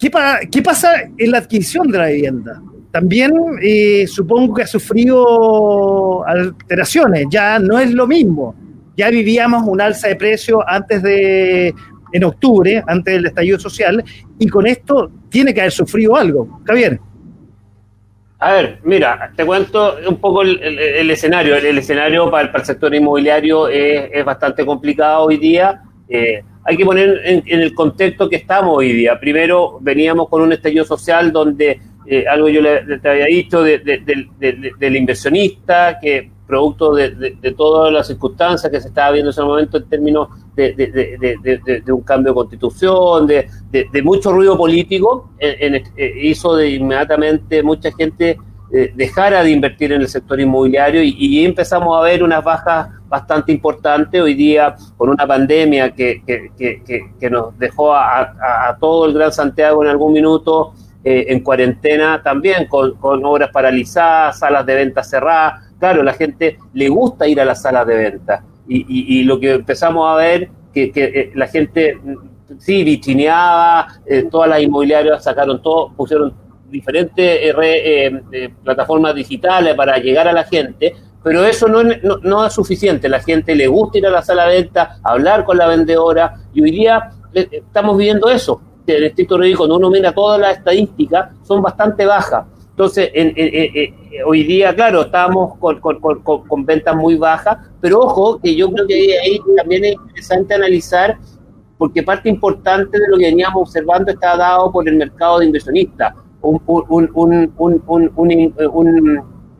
¿Qué, qué pasa en la adquisición de la vivienda? También eh, supongo que ha sufrido alteraciones, ya no es lo mismo. Ya vivíamos un alza de precio antes de, en octubre, antes del estallido social, y con esto tiene que haber sufrido algo. Javier. A ver, mira, te cuento un poco el, escenario. El, escenario para, el sector inmobiliario es, bastante complicado hoy día. Eh, hay que poner en, el contexto que estamos hoy día. Primero, veníamos con un estallido social donde eh, algo yo le, había dicho del inversionista que producto de, todas las circunstancias que se estaba viendo en ese momento en términos de, un cambio de constitución, de, mucho ruido político, eh, hizo de inmediatamente mucha gente eh, dejara de invertir en el sector inmobiliario y, empezamos a ver unas bajas bastante importantes hoy día con una pandemia que, que, nos dejó a, todo el Gran Santiago en algún minuto eh, en cuarentena también, con, con obras paralizadas, salas de venta cerradas claro, la gente le gusta ir a las salas de venta. Y, lo que empezamos a ver, que, que eh, la gente mm, sí vitrineaba, eh, todas las inmobiliarias sacaron todo, pusieron diferentes eh, plataformas digitales para llegar a la gente, pero eso no, no, es suficiente. La gente le gusta ir a la sala de venta, hablar con la vendedora, y hoy día estamos viviendo eso. El estricto cuando uno mira todas las estadísticas, son bastante bajas. Entonces, en, hoy día, claro, estamos con, ventas muy bajas, pero ojo, que yo creo que ahí también es interesante analizar, porque parte importante de lo que veníamos observando está dado por el mercado de inversionistas, un,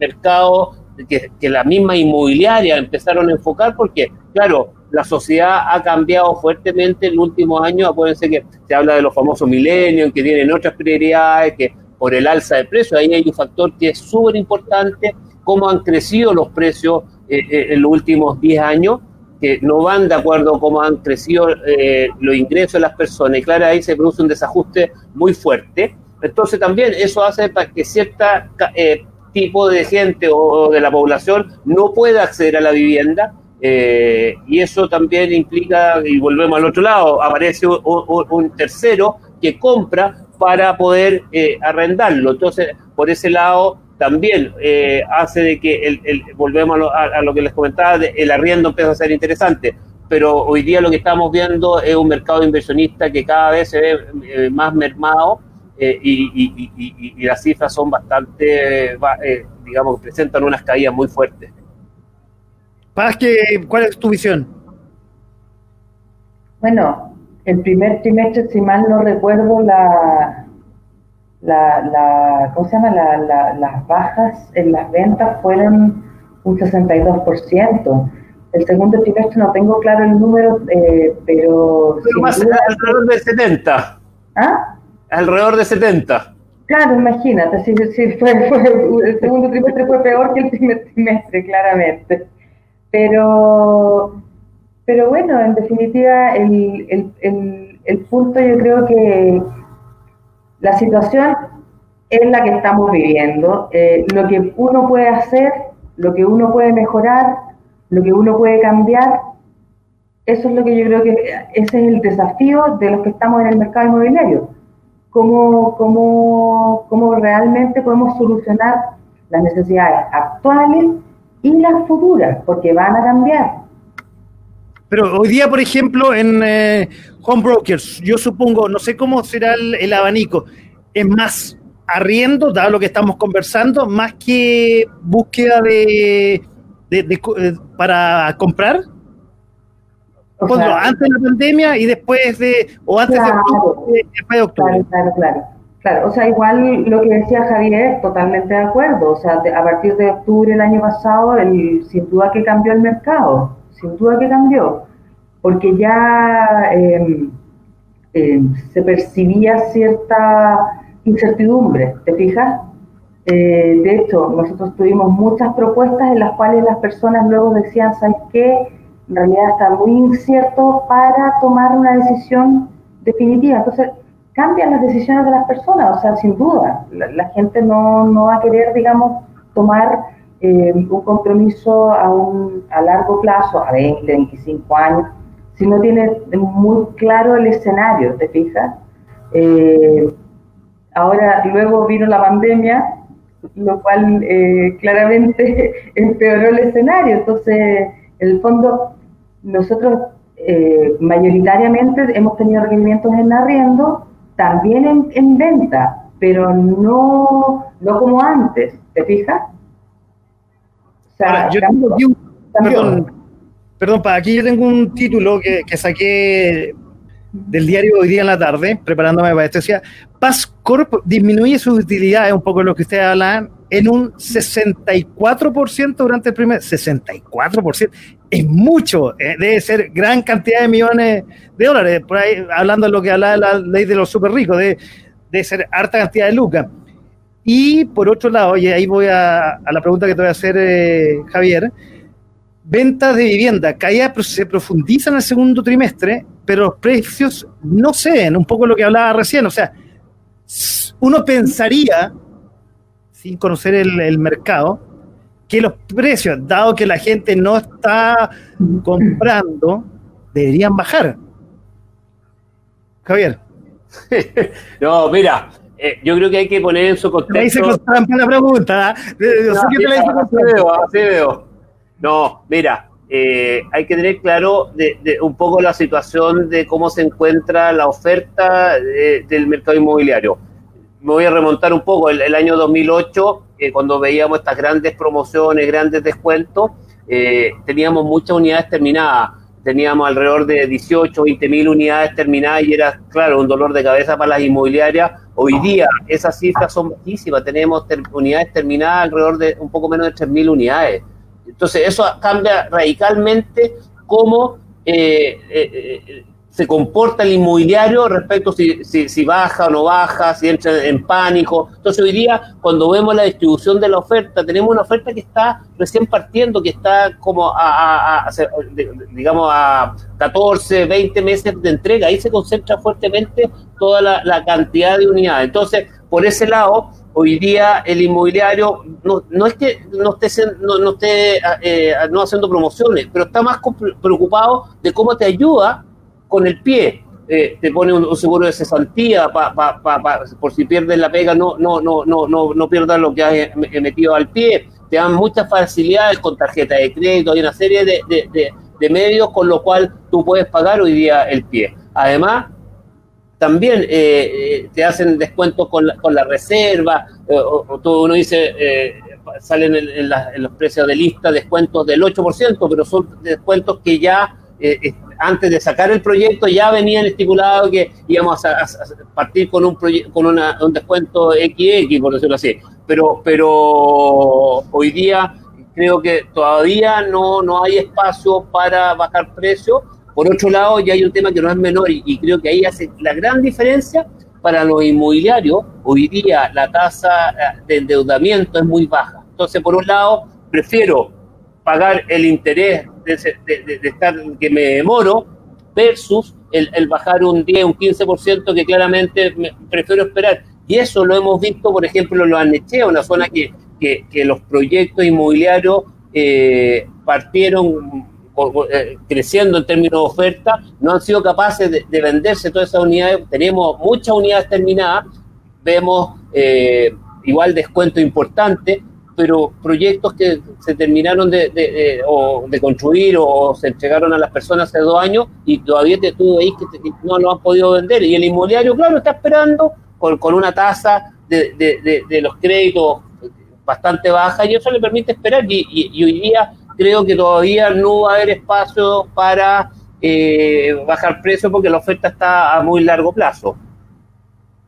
mercado que, la misma inmobiliaria empezaron a enfocar, porque, claro, la sociedad ha cambiado fuertemente en los últimos años. Acuérdense que se habla de los famosos millennials, que tienen otras prioridades, que por el alza de precios. Ahí hay un factor que es súper importante, cómo han crecido los precios eh, eh, en los últimos 10 años. que no van de acuerdo a cómo han crecido eh, los ingresos de las personas y claro, ahí se produce un desajuste muy fuerte. Entonces también eso hace para que cierta tipo de gente o, de la población no pueda acceder a la vivienda eh, y eso también implica, y volvemos al otro lado, aparece un, tercero que compra para poder arrendarlo. Entonces, por ese lado, también eh, hace de que, el, volvemos a lo, que les comentaba, el arriendo empieza a ser interesante. Pero hoy día lo que estamos viendo es un mercado inversionista que cada vez se ve eh, más mermado eh, y, las cifras son bastante, digamos, presentan unas caídas muy fuertes. Paz, ¿cuál es tu visión? Bueno, el primer trimestre, si mal no recuerdo, la, la, la, ¿cómo se llama? La, las bajas en las ventas fueron un 62%. El segundo trimestre no tengo claro el número, eh, pero... más alrededor de 70. ¿Ah? Alrededor de 70. Claro, imagínate, si, si fue, el segundo trimestre fue peor que el primer trimestre, claramente. Pero, pero bueno, en definitiva, el, el, el, el punto yo creo que la situación es la que estamos viviendo. Eh, lo que uno puede hacer, lo que uno puede mejorar, lo que uno puede cambiar, eso es lo que yo creo que ese es el desafío de los que estamos en el mercado inmobiliario. Cómo, cómo, cómo realmente podemos solucionar las necesidades actuales y las futuras, porque van a cambiar. Pero hoy día, por ejemplo, en eh, Home Brokers, yo supongo, no sé cómo será el, abanico, es más arriendo, dado lo que estamos conversando, más que búsqueda de, eh, para comprar. Antes de la pandemia y después de, o antes de, octubre, después de octubre. Claro, claro, claro. o sea, igual lo que decía Javier, totalmente de acuerdo. O sea, a partir de octubre del año pasado, el, sin duda que cambió el mercado, sin duda que cambió porque ya em, em, se percibía cierta incertidumbre, ¿te fijas? Eh, de hecho, nosotros tuvimos muchas propuestas en las cuales las personas luego decían, ¿sabes qué? En realidad está muy incierto para tomar una decisión definitiva. Entonces, cambian las decisiones de las personas, o sea, sin duda. La, gente no, no, va a querer, digamos, tomar eh, un compromiso a, un, a largo plazo, a 20, 25 años, si no tiene muy claro el escenario, ¿te fijas? Eh, ahora, luego vino la pandemia, lo cual eh, claramente empeoró el escenario. Entonces, en el fondo, nosotros eh, mayoritariamente hemos tenido requerimientos en arriendo, también en, venta, pero no, no como antes, ¿te fijas? O sea, yo Perdón, para aquí yo tengo un título que, saqué del diario hoy día en la tarde, preparándome para esto, decía, Corp disminuye sus utilidades, un poco lo que ustedes hablan, en un 64% durante el primer... 64%, es mucho, eh, debe ser gran cantidad de millones de dólares, por ahí hablando de lo que habla la ley de los super ricos, de, de ser harta cantidad de lucas. Y por otro lado, y ahí voy a, la pregunta que te voy a hacer, eh, Javier, ventas de vivienda caída se profundiza en el segundo trimestre, pero los precios no ceden, un poco lo que hablaba recién. O sea, uno pensaría, sin conocer el, mercado, que los precios, dado que la gente no está comprando, deberían bajar. Javier. no, mira, eh, yo creo que hay que poner en su contexto. la pregunta. veo. No, mira, eh, hay que tener claro de, un poco la situación de cómo se encuentra la oferta eh, del mercado inmobiliario. Me voy a remontar un poco, el, año 2008, eh, cuando veíamos estas grandes promociones, grandes descuentos, teníamos muchas unidades terminadas. Teníamos alrededor de 18, 20 mil unidades terminadas y era, claro, un dolor de cabeza para las inmobiliarias. Hoy día esas cifras son bajísimas. Tenemos unidades terminadas alrededor de un poco menos de 3 mil unidades. Entonces, eso cambia radicalmente cómo, eh, eh, se comporta el inmobiliario respecto si, si, baja o no baja, si entra en pánico. Entonces hoy día, cuando vemos la distribución de la oferta, tenemos una oferta que está recién partiendo, que está como a, digamos, a 14, 20 meses de entrega. Ahí se concentra fuertemente toda la, cantidad de unidades. Entonces, por ese lado, hoy día el inmobiliario no, no es que no esté, no, esté eh, no haciendo promociones, pero está más preocupado de cómo te ayuda con el pie. Eh, te pone un, seguro de cesantía pa, pa, pa, por si pierdes la pega, no, no, no, no, no, no pierdas lo que has metido al pie. Te dan muchas facilidades con tarjeta de crédito, hay una serie de, de, de, medios con lo cual tú puedes pagar hoy día el pie. Además, también eh, eh, te hacen descuentos con la, con la reserva, o, todo uno dice, salen en, en, los precios de lista descuentos del 8%, pero son descuentos que ya antes de sacar el proyecto ya venían estipulados que íbamos a, partir con un con un descuento XX, por decirlo así. Pero, pero hoy día creo que todavía no, no hay espacio para bajar precios. Por otro lado, ya hay un tema que no es menor y, y creo que ahí hace la gran diferencia para los inmobiliarios. Hoy día la tasa eh, de endeudamiento es muy baja. Entonces, por un lado, prefiero pagar el interés de, estar que me demoro versus el, bajar un 10, un 15% que claramente prefiero esperar. Y eso lo hemos visto, por ejemplo, en los Anechea, una zona que, que, los proyectos inmobiliarios eh, partieron eh, creciendo en términos de oferta, no han sido capaces de, venderse todas esas unidades. Tenemos muchas unidades terminadas, vemos eh, igual descuento importante, pero proyectos que se terminaron de, de, de construir o se entregaron a las personas hace dos años y todavía te, tú ahí que, no lo han podido vender. Y el inmobiliario, claro, está esperando con, con una tasa de, de, los créditos bastante baja y eso le permite esperar. Y, y, hoy día creo que todavía no va a haber espacio para eh, bajar precios porque la oferta está a muy largo plazo.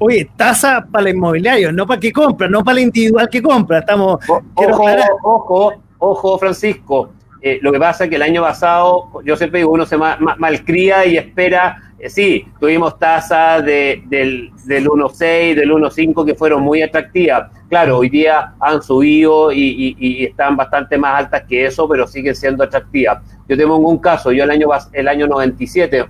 Oye, tasa para el inmobiliario, no para que compra, no para el individual que compra. Estamos. ojo, ojo, ojo, Francisco. Eh, lo que pasa es que el año pasado, yo siempre digo, uno se malcría y espera. Eh, sí, tuvimos tasas de, del, del 1.6, del 1.5 que fueron muy atractivas. Claro, hoy día han subido y, están bastante más altas que eso, pero siguen siendo atractivas. Yo tengo un caso, yo el año, el año 97,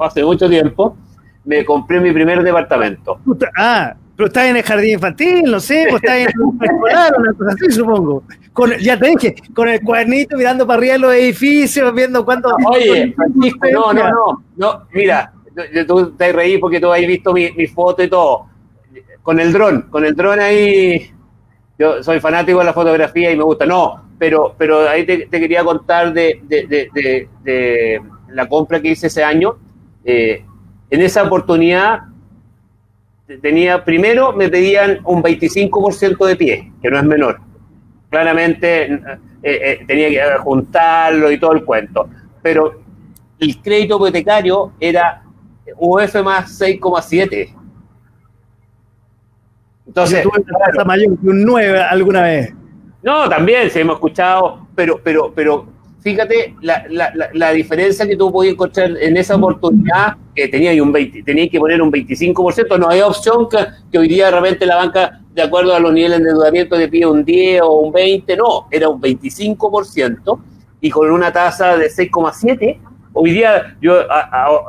hace mucho tiempo, me compré mi primer departamento. Ah, pero estás en el jardín infantil, no sé, pues estás en el escolar, una cosa así, supongo. Con, ya te dije, con el cuadernito mirando para arriba los edificios, viendo cuánto. Oye, Francisco, no, no, no, no, mira, tú te reí porque tú has visto mi, mi foto y todo. Con el dron, con el dron ahí. Yo soy fanático de la fotografía y me gusta. No, pero, pero ahí te, quería contar de, de, de, de, la compra que hice ese año. Eh, en esa oportunidad tenía, primero me pedían un 25% de pie, que no es menor. Claramente eh, eh, tenía que juntarlo y todo el cuento. Pero el crédito hipotecario era UF más 6,7. Entonces, ¿Tú mayor que un 9 alguna vez? No, también, se hemos escuchado, pero, pero, pero fíjate la, la, la, diferencia que tú podías encontrar en esa oportunidad, que tenía un 20, tenías que poner un 25%, no hay opción que, hoy día de repente la banca, de acuerdo a los niveles de endeudamiento, te pide un 10 o un 20, no, era un 25% y con una tasa de 6,7%. Hoy día, yo,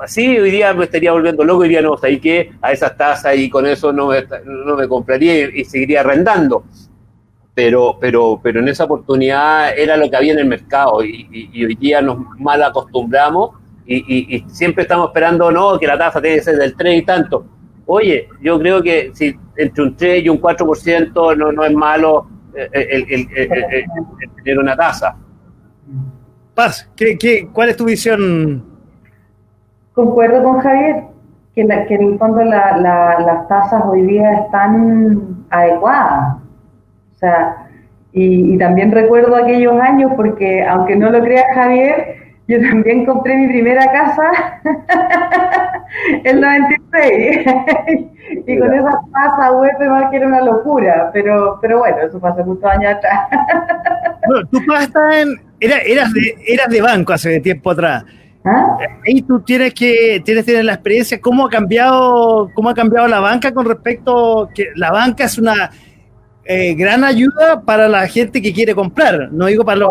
sí, hoy día me estaría volviendo loco, diría, no, ahí que a esas tasas y con eso no me, no me compraría y seguiría arrendando pero, pero, pero en esa oportunidad era lo que había en el mercado y, hoy día nos mal acostumbramos y, siempre estamos esperando no que la tasa tiene que ser del 3 y tanto. Oye, yo creo que si entre un 3 y un 4% no, no es malo eh, el, tener una tasa. Paz, ¿qué, qué, cuál es tu visión? Concuerdo con Javier que, que en el fondo las tasas hoy día están adecuadas o sea, y, también recuerdo aquellos años porque, aunque no lo crea Javier, yo también compré mi primera casa en 96. y con esa tasa web más que era una locura. Pero, pero bueno, eso pasó muchos años atrás. bueno, tu papá en, era, eras, de, eras de banco hace tiempo atrás. ¿Ah? Ahí tú tienes que tienes, tienes la experiencia, ¿cómo ha cambiado cómo ha cambiado la banca con respecto que la banca es una eh, gran ayuda para la gente que quiere comprar, no digo para los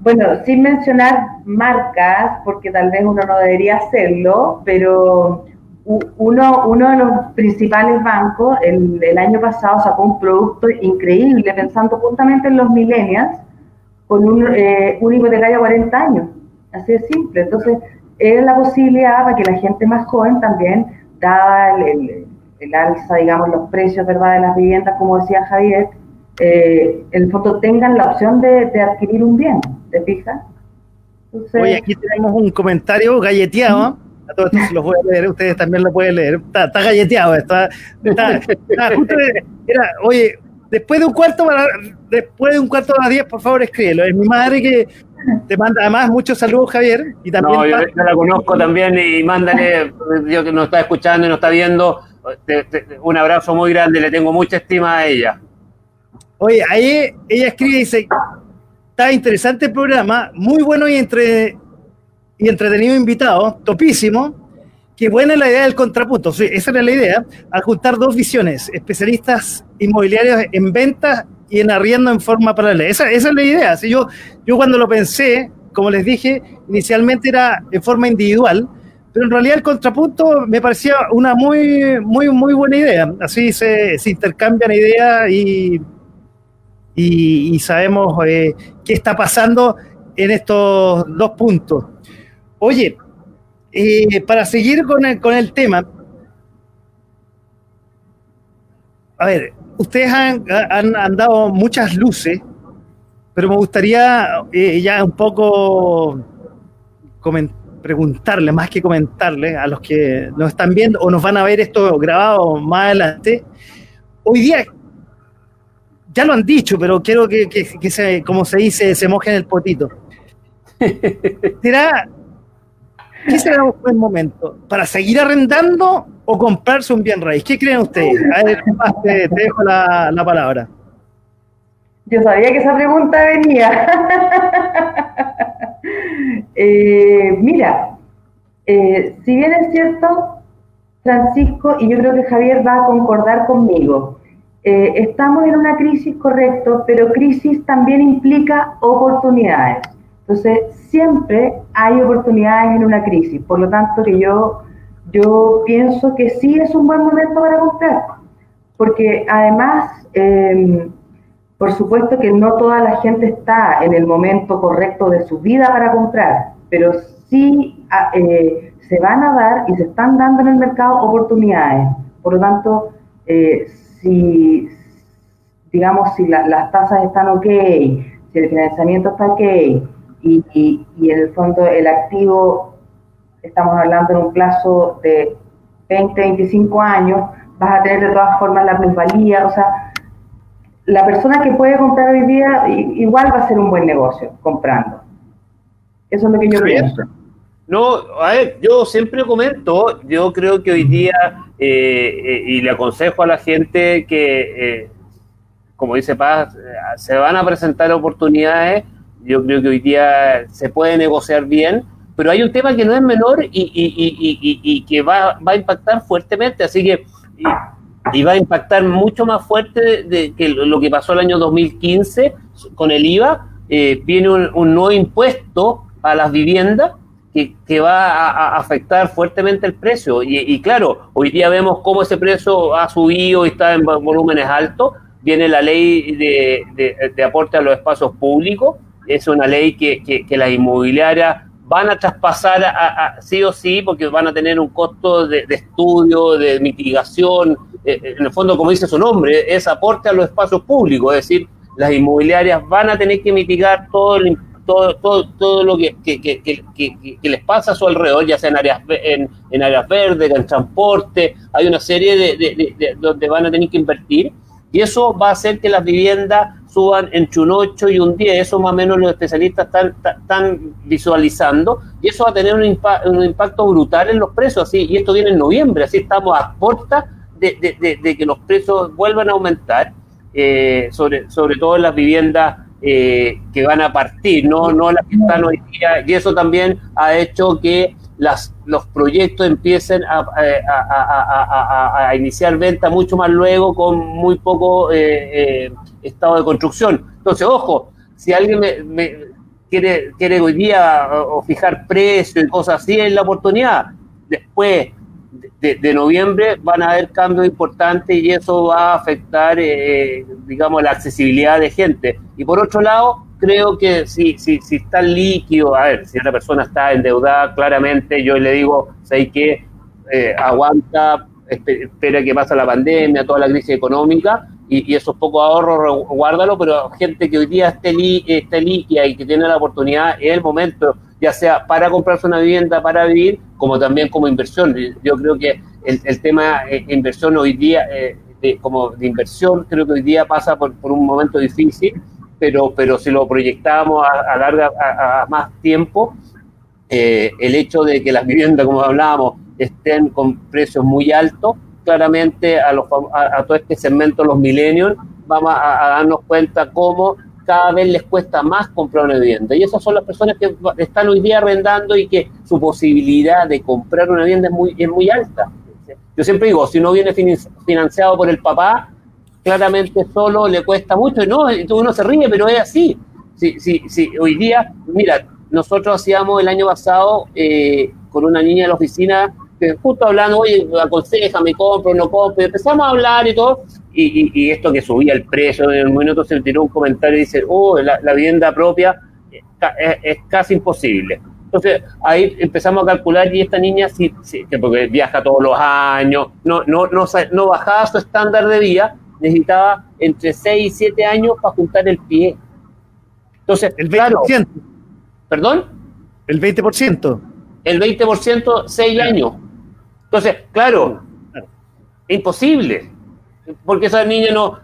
bueno, sin mencionar marcas, porque tal vez uno no debería hacerlo, pero uno, uno de los principales bancos el, el año pasado sacó un producto increíble pensando justamente en los millennials con un, eh, un hipotecario a 40 años. Así de simple. Entonces, era la posibilidad para que la gente más joven también, daba el, el, alza, digamos, los precios ¿verdad? de las viviendas, como decía Javier, eh, en el fondo tengan la opción de, de adquirir un bien, ¿te fijas? Oye, aquí tenemos un comentario galleteado. A todos estos los voy a leer, ustedes también lo pueden leer. Está, está galleteado, está, está, está justo, era, oye, después de un cuarto después de un cuarto de las 10, por favor, escríbelo. Es mi madre que te manda además muchos saludos, Javier. Y también no, yo, la conozco también y mándale, yo que nos está escuchando y nos está viendo, un abrazo muy grande, le tengo mucha estima a ella. Oye, ahí ella escribe y dice, está interesante el programa, muy bueno y, entre, y entretenido invitado, topísimo. Qué buena la idea del contrapunto. Sí, esa era la idea, al juntar dos visiones, especialistas inmobiliarios en ventas y en arriendo en forma paralela. Esa, esa es la idea. Si yo, yo cuando lo pensé, como les dije, inicialmente era en forma individual, pero en realidad el contrapunto me parecía una muy, muy, muy buena idea. Así se, se intercambian ideas y, y, sabemos eh, qué está pasando en estos dos puntos. Oye, eh, para seguir con el, con el tema, a ver, ustedes han, han, dado muchas luces, pero me gustaría eh, ya un poco preguntarle, más que comentarle a los que nos están viendo o nos van a ver esto grabado más adelante. Hoy día, ya lo han dicho, pero quiero que, que, se, como se dice, se moje en el potito. ¿Será ¿Qué será un buen momento? ¿Para seguir arrendando o comprarse un bien raíz? ¿Qué creen ustedes? A ver, te, dejo la, palabra. Yo sabía que esa pregunta venía. Eh, mira, eh, si bien es cierto, Francisco, y yo creo que Javier va a concordar conmigo, eh, estamos en una crisis, correcto, pero crisis también implica oportunidades. Entonces, siempre hay oportunidades en una crisis, por lo tanto que yo, yo pienso que sí es un buen momento para comprar, porque además, em, por supuesto que no toda la gente está en el momento correcto de su vida para comprar, pero sí ah, eh, se van a dar y se están dando en el mercado oportunidades. Por lo tanto, eh, si, digamos, si las tasas están ok, si el financiamiento está ok, y, en el fondo el activo, estamos hablando en un plazo de 20, 25 años, vas a tener de todas formas la plusvalía, o sea, la persona que puede comprar hoy día igual va a ser un buen negocio comprando. Eso es lo que yo pienso. No, a ver, yo siempre comento, yo creo que hoy día, eh, eh, y le aconsejo a la gente que, eh, como dice Paz, se van a presentar oportunidades yo creo que hoy día se puede negociar bien, pero hay un tema que no es menor y, y, y, que va, va, a impactar fuertemente, así que y, va a impactar mucho más fuerte de, que lo que pasó el año 2015 con el IVA. Eh, viene un, nuevo impuesto a las viviendas que, que va a, afectar fuertemente el precio. Y, claro, hoy día vemos cómo ese precio ha subido y está en volúmenes altos. Viene la ley de, de aporte a los espacios públicos, es una ley que, que, las inmobiliarias van a traspasar a, sí o sí porque van a tener un costo de, estudio, de mitigación. Eh, eh, en el fondo, como dice su nombre, es aporte a los espacios públicos, es decir, las inmobiliarias van a tener que mitigar todo todo, todo, todo lo que, que, que, que, les pasa a su alrededor, ya sea en áreas, en, en áreas verdes, en transporte, hay una serie de, de, de, donde van a tener que invertir y eso va a hacer que las viviendas suban entre un 8 y un 10, eso más o menos los especialistas están, están visualizando, y eso va a tener un, impacto brutal en los precios, así, y esto viene en noviembre, así estamos a puerta de, que los precios vuelvan a aumentar, eh, sobre, sobre todo en las viviendas eh, que van a partir, no, no las que están hoy día, y eso también ha hecho que las, los proyectos empiecen a, a, a, iniciar venta mucho más luego con muy poco eh, eh, estado de construcción. Entonces, ojo, si alguien me, quiere, quiere hoy día o, fijar precios y cosas así, es la oportunidad. Después de, noviembre van a haber cambios importantes y eso va a afectar, eh, digamos, la accesibilidad de gente. Y por otro lado, creo que si, si, si está líquido, a ver, si una persona está endeudada, claramente yo le digo, sé que eh, aguanta, espera que pase la pandemia, toda la crisis económica, y, esos pocos ahorros, guárdalo, pero gente que hoy día esté, esté líquida y que tiene la oportunidad, es el momento, ya sea para comprarse una vivienda, para vivir, como también como inversión. Yo creo que el, tema eh, inversión hoy día, eh, como de inversión, creo que hoy día pasa por, por un momento difícil pero, pero si lo proyectábamos a, larga, a, más tiempo, eh, el hecho de que las viviendas, como hablábamos, estén con precios muy altos, claramente a, los, a, todo este segmento, los millennials, vamos a, darnos cuenta cómo cada vez les cuesta más comprar una vivienda. Y esas son las personas que están hoy día arrendando y que su posibilidad de comprar una vivienda es muy, es muy alta. Yo siempre digo, si no viene financiado por el papá, claramente solo le cuesta mucho, y no, uno se ríe, pero es así. Sí, sí, sí, hoy día, mira, nosotros hacíamos el año pasado eh, con una niña de la oficina, justo hablando, oye, aconseja, me compro, no compro, empezamos a hablar y todo, y, esto que subía el precio, en un minuto se tiró un comentario y dice, oh, la, vivienda propia es, casi imposible. Entonces ahí empezamos a calcular y esta niña, sí, sí, que porque viaja todos los años, no, no, no, no bajaba su estándar de vida, necesitaba entre 6 y 7 años para juntar el pie. Entonces, el 20%. ¿Perdón? El 20%. El 20%, 6 años. Entonces, claro, imposible. Porque esas niñas no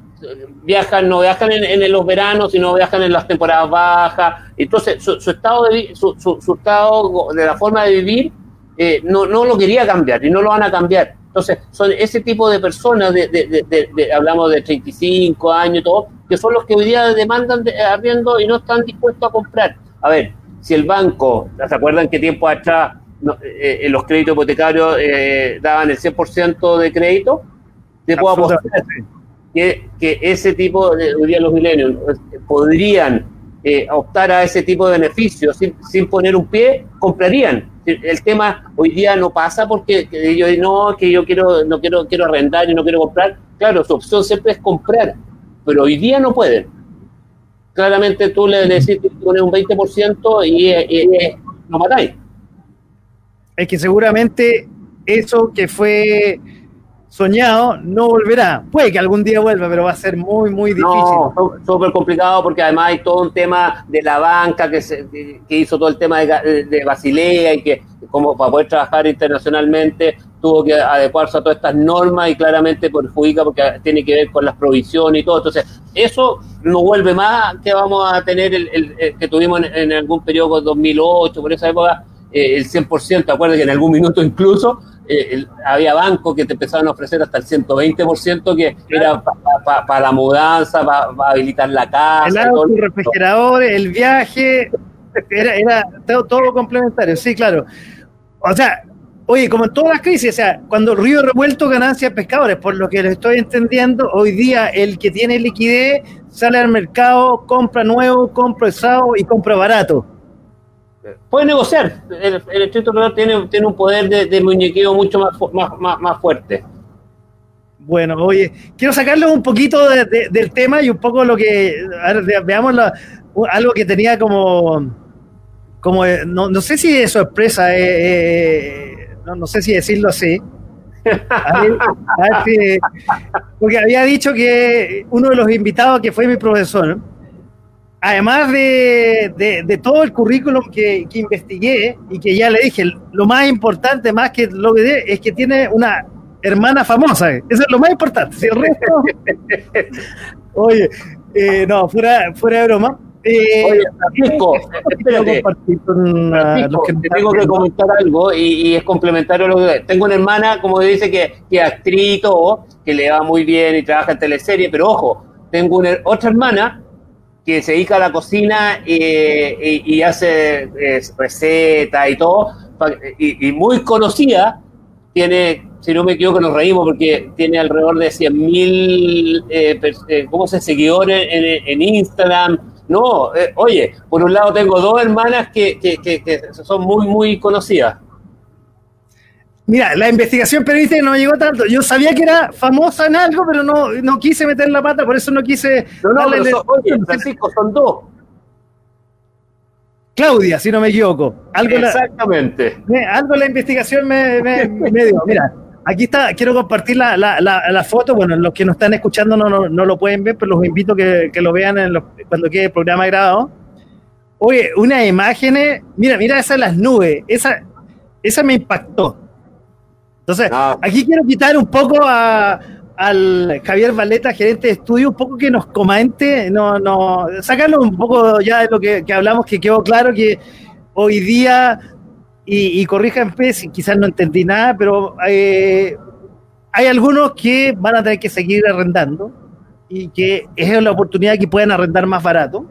viajan, no viajan en, los veranos, sino viajan en las temporadas bajas. Entonces, su, estado de su, su, estado de la forma de vivir eh, no, no lo quería cambiar y no lo van a cambiar. Entonces, son ese tipo de personas, de, hablamos de 35 años todo, que son los que hoy día demandan de, arriendo y no están dispuestos a comprar. A ver, si el banco, ¿se acuerdan que tiempo atrás eh, eh, los créditos hipotecarios eh, daban el 100% de crédito? Te puedo apostar que, que ese tipo de, hoy día los milenios podrían optar a ese tipo de beneficios sin, sin poner un pie, comprarían el tema hoy día no pasa porque yo no, que yo quiero, no quiero, quiero arrendar y no quiero comprar. Claro, su opción siempre es comprar, pero hoy día no pueden. Claramente tú le decís que pones un 20% y, y, lo matáis. Es que seguramente eso que fue soñado no volverá. Puede que algún día vuelva, pero va a ser muy, muy difícil. No, súper complicado porque además hay todo un tema de la banca que, se, que hizo todo el tema de, de, Basilea y que como para poder trabajar internacionalmente tuvo que adecuarse a todas estas normas y claramente perjudica porque tiene que ver con las provisiones y todo. Entonces, eso no vuelve más que vamos a tener el, que tuvimos en, algún periodo 2008, por esa época, eh, el 100%, acuerdas que en algún minuto incluso eh, había bancos que te empezaban a ofrecer hasta el 120% que era para la mudanza, para habilitar la casa. El auto, el refrigerador, el viaje, era, era todo, complementario, sí, claro. O sea, oye, como en todas las crisis, o sea, cuando el río revuelto ganancias pescadores, por lo que les estoy entendiendo, hoy día el que tiene liquidez sale al mercado, compra nuevo, compra usado y compra barato puede negociar. El, el estricto tiene, tiene un poder de, muñequeo mucho más, más, más, fuerte. Bueno, oye, quiero sacarle un poquito del tema y un poco lo que. veamos algo que tenía como. como no, no sé si de sorpresa, eh, eh, no, no, sé si decirlo así. porque había dicho que uno de los invitados que fue mi profesor, además de, todo el currículum que, investigué y que ya le dije, lo más importante, más que lo que es que tiene una hermana famosa. Eso es lo más importante. Si el resto. Oye, eh, no, fuera, fuera de broma. Eh, Oye, Francisco, espérate. te tengo que comentar algo y, es complementario a lo que tengo una hermana, como dice, que, que actriz y todo, que le va muy bien y trabaja en teleserie, pero ojo, tengo una, otra hermana que se dedica a la cocina y, hace recetas y todo, y, muy conocida, tiene, si no me equivoco, nos reímos porque tiene alrededor de 100.000 eh, ¿cómo se seguidores en, Instagram. No, oye, por un lado tengo dos hermanas que, que, que son muy, muy conocidas. Mira, la investigación periodística no me llegó tanto. Yo sabía que era famosa en algo, pero no, no quise meter la pata, por eso no quise. No, no, pero son, oye, Francisco, son dos. Claudia, si no me equivoco. Algo Exactamente. La, algo la investigación me, me, dio. Mira, aquí está, quiero compartir la, la, la, foto. Bueno, los que nos están escuchando no, no, no lo pueden ver, pero los invito a que, que lo vean en cuando quede el programa grabado. Oye, unas imágenes. Mira, mira esas las nubes. Esa, esa me impactó. Entonces, aquí quiero quitar un poco a, al Javier Valeta, gerente de estudio, un poco que nos comente, no, no, sacarlo un poco ya de lo que, hablamos, que quedó claro que hoy día, y, y corríjanme si quizás no entendí nada, pero eh, hay algunos que van a tener que seguir arrendando y que es la oportunidad que puedan arrendar más barato.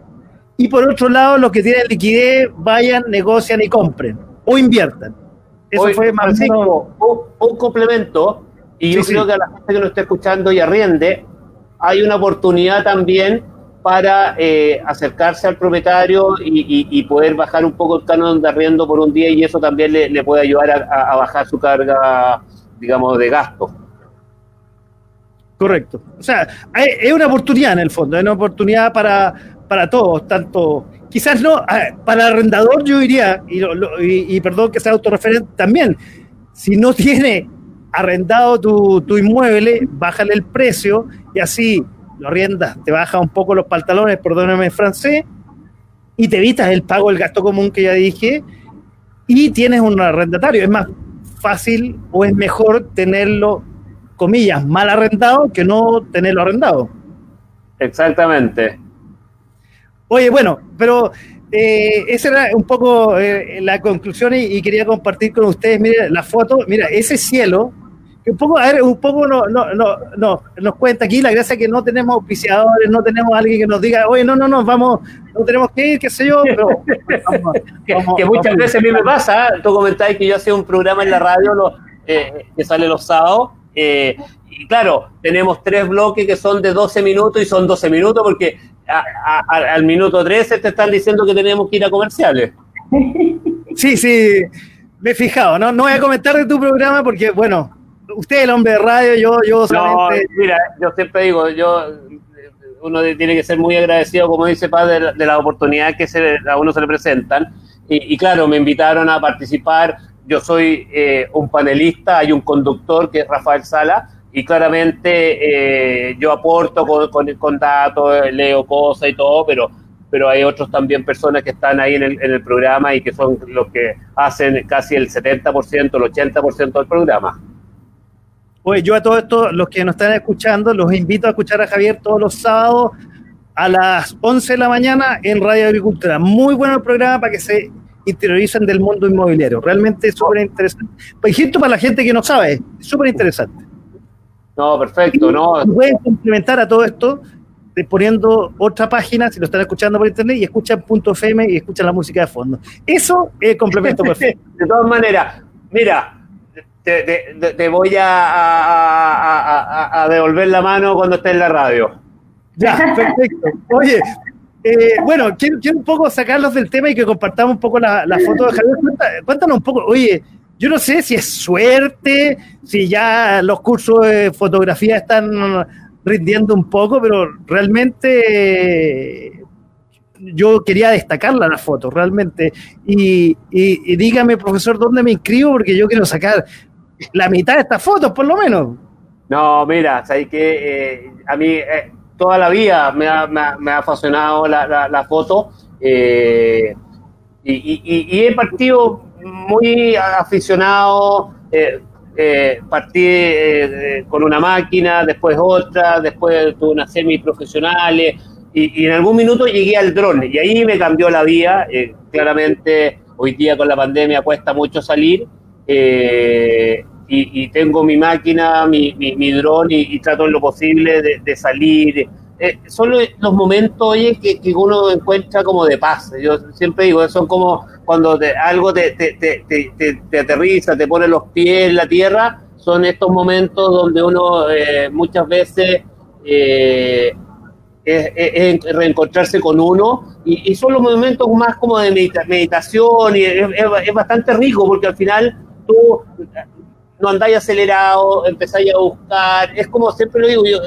Y por otro lado, los que tienen liquidez, vayan, negocian y compren o inviertan. Eso fue más un, complemento, y yo creo que a la gente que nos está escuchando y arriende, hay una oportunidad también para eh, acercarse al propietario y, poder bajar un poco el canon de arriendo por un día y eso también le, puede ayudar a, bajar su carga, digamos, de gasto. Correcto. O sea, es una oportunidad en el fondo, es una oportunidad para, para todos, tanto quizás no, para arrendador yo diría, y, perdón que sea autorreferente también, si no tiene arrendado tu, inmueble, bájale el precio y así lo arriendas, te baja un poco los pantalones, perdóname en francés, y te evitas el pago del gasto común que ya dije, y tienes un arrendatario. Es más fácil o es mejor tenerlo, comillas, mal arrendado que no tenerlo arrendado. Exactamente. Oye, bueno, pero eh, esa era un poco eh, la conclusión y, quería compartir con ustedes, mire, la foto, mira, ese cielo, que un poco, a ver, un poco no, no, no, no, nos cuenta aquí la gracia que no tenemos auspiciadores, no tenemos alguien que nos diga, oye, no, no, no, vamos, no tenemos que ir, qué sé yo, pero... que, muchas veces a mí me pasa, tú comentáis que yo hacía un programa en la radio eh, que sale los sábados, y claro, tenemos tres bloques que son de 12 minutos y son 12 minutos porque al minuto 13 te están diciendo que tenemos que ir a comerciales. Sí, sí, me he fijado, ¿no? No voy a comentar de tu programa porque, bueno, usted es el hombre de radio, yo, yo solamente... mira, yo siempre digo, yo uno tiene que ser muy agradecido, como dice Padre, de, la oportunidad que se, a uno se le presentan. Y, claro, me invitaron a participar. Yo soy eh, un panelista, hay un conductor que es Rafael Sala, y claramente eh, yo aporto con, con, datos, leo cosas y todo, pero, pero hay otros también personas que están ahí en el, en el programa y que son los que hacen casi el 70%, el 80% del programa. Oye, yo a todos estos, los que nos están escuchando, los invito a escuchar a Javier todos los sábados a las 11 de la mañana en Radio Agricultura. Muy bueno el programa para que se interioricen del mundo inmobiliario. Realmente súper interesante. Por ejemplo, para la gente que no sabe, súper interesante. No, perfecto, no. Pueden complementar a todo esto poniendo otra página, si lo están escuchando por internet, y escuchan punto FM y escuchan la música de fondo. Eso es complemento perfecto. de todas maneras, mira, te, voy a, devolver la mano cuando esté en la radio. Ya, perfecto. Oye, eh, bueno, quiero, un poco sacarlos del tema y que compartamos un poco la, foto de Javier. cuéntanos un poco, oye, yo no sé si es suerte, si ya los cursos de fotografía están rindiendo un poco, pero realmente yo quería destacarla la foto, realmente. Y, dígame, profesor, ¿dónde me inscribo? Porque yo quiero sacar la mitad de estas fotos, por lo menos. No, mira, sabes que eh, a mí eh, toda la vida me ha, me apasionado la, foto eh, y, he partido muy aficionado, eh, eh, partí eh, con una máquina, después otra, después tuve unas semiprofesionales y, y en algún minuto llegué al dron y ahí me cambió la vida. claramente hoy día con la pandemia cuesta mucho salir y, tengo mi máquina, mi, mi, dron y, trato en lo posible de, salir eh, son los momentos, oye, que, que, uno encuentra como de paz. Yo siempre digo, son como cuando algo te, te, te, te, aterriza, te pone los pies en la tierra, son estos momentos donde uno eh, muchas veces eh, es, reencontrarse con uno y, son los momentos más como de meditación y es, es, bastante rico porque al final tú no andáis acelerado, empezáis a buscar, es como siempre lo digo, yo,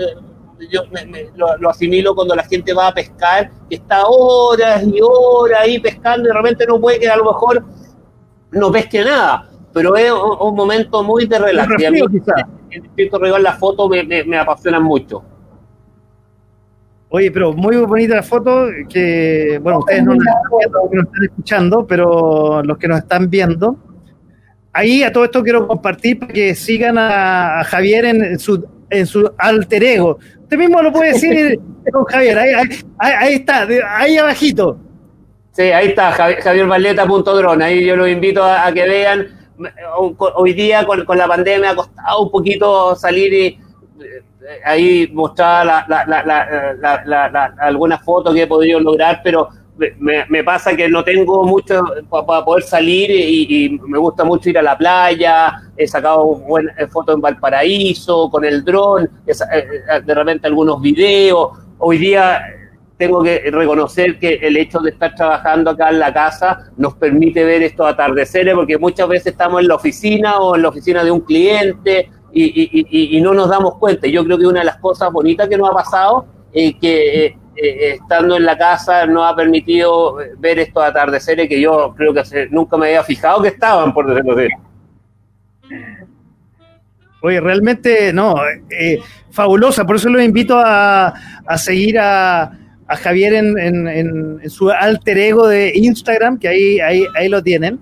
yo lo, asimilo cuando la gente va a pescar, que está horas y horas ahí pescando y de repente no puede que a lo mejor no pesque nada, pero es un, momento muy de relax. Y a mí, el la foto me, me, apasiona mucho. Oye, pero muy bonita la foto, que, bueno, ustedes no, nos están escuchando, pero los que nos están viendo, ahí a todo esto quiero compartir para que sigan a, Javier en, su, en su alter ego. Usted mismo lo puede decir, don Javier, ahí, ahí, está, ahí abajito. Sí, ahí está, javiervaleta.drone, ahí yo los invito a, que vean. Hoy día con, con, la pandemia ha costado un poquito salir y ahí mostrar la, algunas fotos que he podido lograr, pero me, pasa que no tengo mucho para poder salir y, me gusta mucho ir a la playa, he sacado buenas eh, fotos en Valparaíso con el dron, eh, eh, de repente algunos videos. Hoy día tengo que reconocer que el hecho de estar trabajando acá en la casa nos permite ver estos atardeceres porque muchas veces estamos en la oficina o en la oficina de un cliente y, no nos damos cuenta. Yo creo que una de las cosas bonitas que nos ha pasado es que eh, eh, estando en la casa nos ha permitido ver estos atardeceres que yo creo que nunca me había fijado que estaban, por decirlo así. Oye, realmente, no, eh, fabulosa, por eso lo invito a, seguir a, Javier en, su alter ego de Instagram, que ahí, ahí, ahí lo tienen.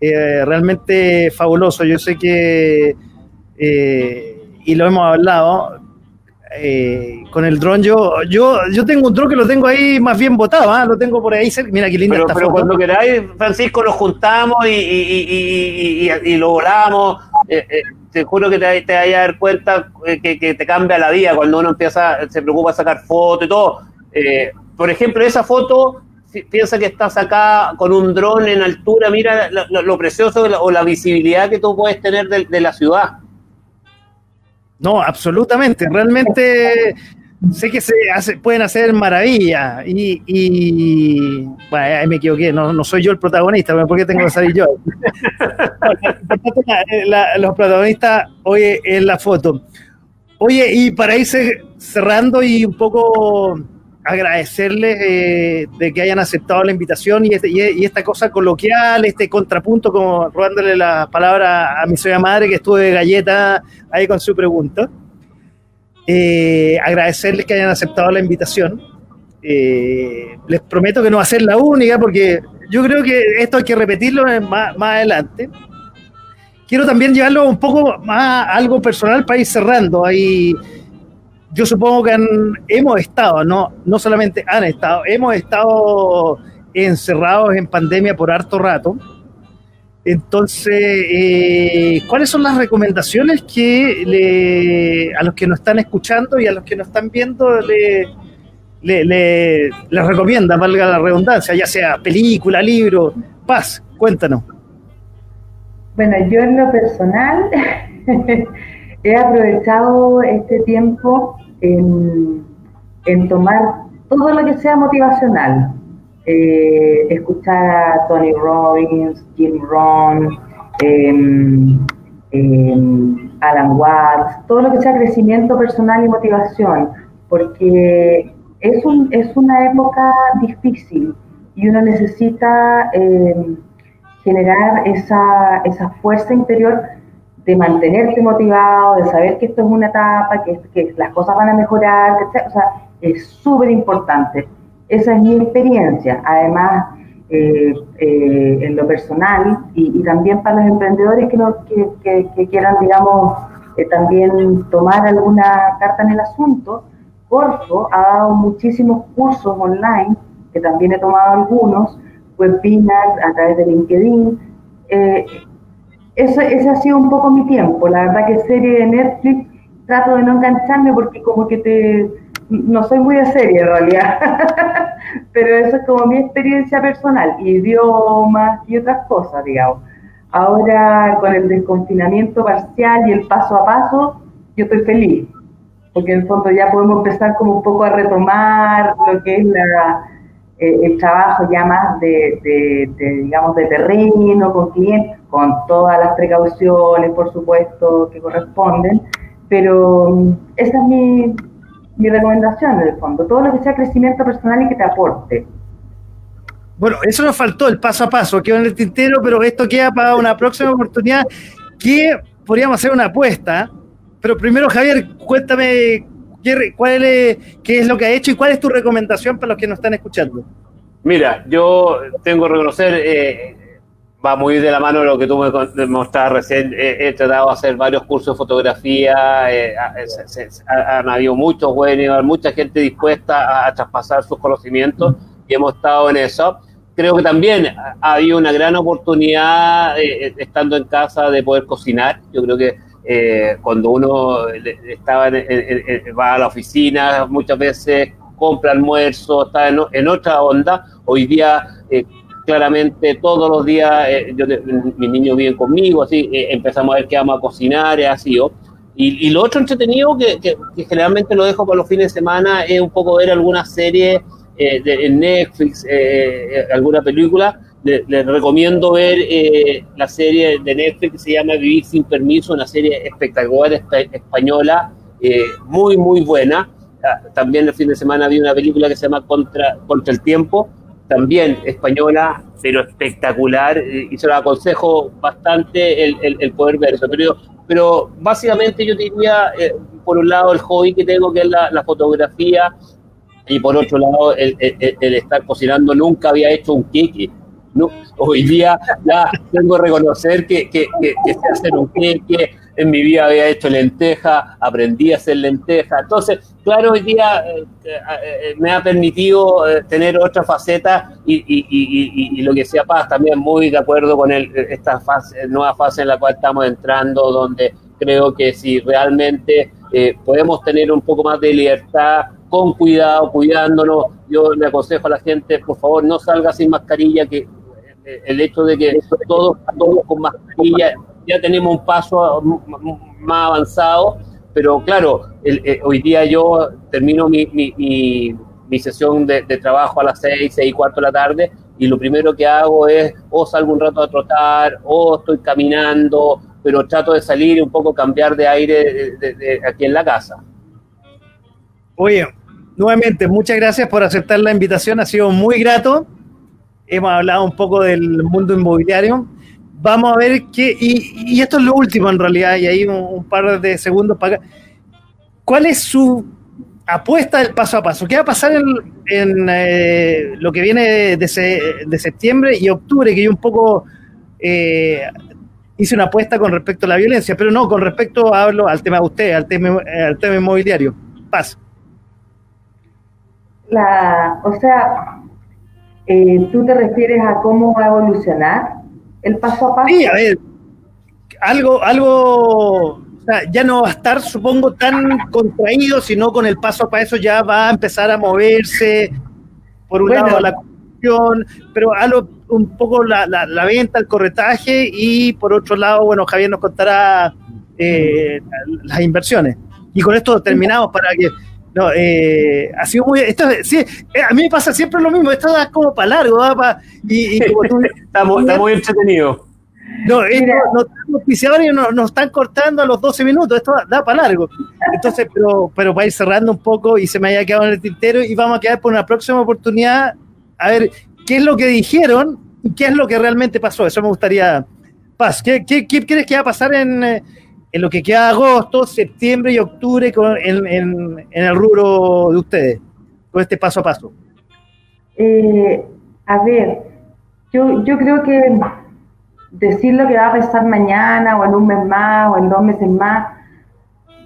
realmente fabuloso. Yo sé que eh, y lo hemos hablado, eh, con el dron yo, yo, yo tengo un dron que lo tengo ahí más bien botado, ¿ah? lo tengo por ahí cerca. Mira qué linda pero, pero cuando queráis, Francisco, nos juntamos y, y, y, lo volamos. Eh, te juro que te, te vas a dar cuenta que, que, te cambia la vida cuando uno empieza, se preocupa de sacar fotos y todo. por ejemplo, esa foto piensa que estás acá con un dron en altura, mira lo, precioso o la visibilidad que tú puedes tener de la ciudad. No, absolutamente. Realmente sé que se hace, pueden hacer maravillas. Y, bueno, ahí me equivoqué, no, soy yo el protagonista, ¿por qué tengo que salir yo? los protagonistas, oye, en la foto. Oye, y para ir cerrando y un poco agradecerles eh, de que hayan aceptado la invitación y, este, y, esta cosa coloquial, este contrapunto, como robándole la palabra a mi soya madre que estuve de galleta ahí con su pregunta. Eh, agradecerles que hayan aceptado la invitación. Eh, les prometo que no va a ser la única porque yo creo que esto hay que repetirlo más, más adelante. Quiero también llevarlo un poco más a algo personal para ir cerrando. Ahí yo supongo que hemos estado, no, no solamente han estado, hemos estado encerrados en pandemia por harto rato. Entonces, eh, ¿cuáles son las recomendaciones que le, a los que nos están escuchando y a los que nos están viendo le, le, le, les recomienda, valga la redundancia, ya sea película, libro? Paz, cuéntanos. Bueno, yo en lo personal he aprovechado este tiempo en, tomar todo lo que sea motivacional. Eh, escuchar a Tony Robbins, Jim Rohn, em, em, Alan Watts, todo lo que sea crecimiento personal y motivación, porque es, un, es una época difícil y uno necesita em, generar esa, esa fuerza interior de mantenerte motivado, de saber que esto es una etapa, que, que las cosas van a mejorar, o sea, es súper importante. Esa es mi experiencia. Además, eh, eh, en lo personal y, también para los emprendedores que, que, quieran, digamos, eh, también tomar alguna carta en el asunto, Corfo ha dado muchísimos cursos online, que también he tomado algunos, webinars a través de LinkedIn ese ha sido un poco mi tiempo. La verdad que serie de Netflix trato de no engancharme porque como que te, no soy muy de serie en realidad, pero eso es como mi experiencia personal, idiomas y otras cosas, digamos. Ahora con el desconfinamiento parcial y el paso a paso, yo estoy feliz, porque en el fondo ya podemos empezar como un poco a retomar lo que es la, el trabajo ya más de, digamos, de terreno, con clientes, con todas las precauciones, por supuesto, que corresponden, pero mm, esa es mi, mi recomendación en el fondo, todo lo que sea crecimiento personal y que te aporte. Bueno, eso nos faltó, el paso a paso, quedó en el tintero, pero esto queda para una próxima oportunidad que podríamos hacer una apuesta. Pero primero, Javier, cuéntame qué, cuál es, qué es lo que ha hecho y cuál es tu recomendación para los que nos están escuchando. Mira, yo tengo que reconocer, eh, va muy de la mano lo que tú me mostrabas recién. he tratado de hacer varios cursos de fotografía, eh, han habido muchos buenos, mucha gente dispuesta a, traspasar sus conocimientos y hemos estado en eso. Creo que también ha habido una gran oportunidad eh, estando en casa de poder cocinar. Yo creo que eh, cuando uno estaba va a la oficina, muchas veces compra almuerzo, está en, otra onda. Hoy día claramente todos los días, eh, yo, mis niños viven conmigo, así eh, empezamos a ver qué vamos a cocinar, es así. Y, y, lo otro entretenido que, que, generalmente lo dejo para los fines de semana es un poco ver alguna serie eh, de, en Netflix, alguna película. Les, recomiendo ver la serie de Netflix que se llama Vivir sin Permiso, una serie espectacular española, muy, muy buena. Ah, también el fin de semana vi una película que se llama Contra, Contra el Tiempo, también española, pero espectacular, y se lo aconsejo bastante el, poder ver eso. Pero, pero básicamente yo diría, eh, por un lado, el hobby que tengo, que es la, fotografía, y por otro lado, el, estar cocinando. Nunca había hecho un queque. No, hoy día ya tengo que reconocer que, que, que, que sé hacer un queque, en mi vida había hecho lenteja, aprendí a hacer lenteja. Entonces, claro, hoy día eh, eh, eh, me ha permitido tener otra faceta y, lo que sea Paz también muy de acuerdo con el, esta fase, nueva fase en la cual estamos entrando, donde creo que si realmente podemos tener un poco más de libertad, con cuidado, cuidándonos, yo le aconsejo a la gente, por favor, no salga sin mascarilla, que el hecho de que todos, todos con mascarilla ya tenemos un paso más avanzado, pero claro, eh, hoy día yo termino mi, mi, sesión de, trabajo a las seis, seis y cuarto de la tarde y lo primero que hago es o salgo un rato a trotar o estoy caminando, pero trato de salir y un poco cambiar de aire de, aquí en la casa. Oye, nuevamente, muchas gracias por aceptar la invitación, ha sido muy grato. Hemos hablado un poco del mundo inmobiliario vamos a ver qué, y, esto es lo último en realidad, y ahí un, par de segundos para ¿Cuál es su apuesta del paso a paso? ¿Qué va a pasar en, eh, lo que viene de, de, septiembre y octubre? Que yo un poco eh, hice una apuesta con respecto a la violencia, pero no, con respecto hablo al tema de usted, al tema, al tema inmobiliario. Paz. La, o sea, eh, tú te refieres a cómo va a evolucionar el paso a paso. Sí, a ver, algo, algo, ya no va a estar, supongo, tan contraído, sino con el paso a paso ya va a empezar a moverse, por un lado la construcción, pero algo, un poco la, la, venta, el corretaje, y por otro lado, bueno, Javier nos contará eh, las inversiones. Y con esto terminamos para que no, eh, ha sido muy. Esto, sí, eh, a mí me pasa siempre lo mismo. Esto da como para largo. y, como tú, está, muy, entretenido. No, esto, nos, nos, están cortando a los 12 minutos. Esto da, para largo. Entonces, pero, pero para ir cerrando un poco y se me haya quedado en el tintero y vamos a quedar por una próxima oportunidad a ver qué es lo que dijeron y qué es lo que realmente pasó. Eso me gustaría. Paz, ¿qué, qué, qué crees que va a pasar en, eh, en lo que queda agosto, septiembre y octubre en, el rubro de ustedes, con este paso a paso? Eh, a ver, yo, yo creo que decir lo que va a pasar mañana o en un mes más o en dos meses más,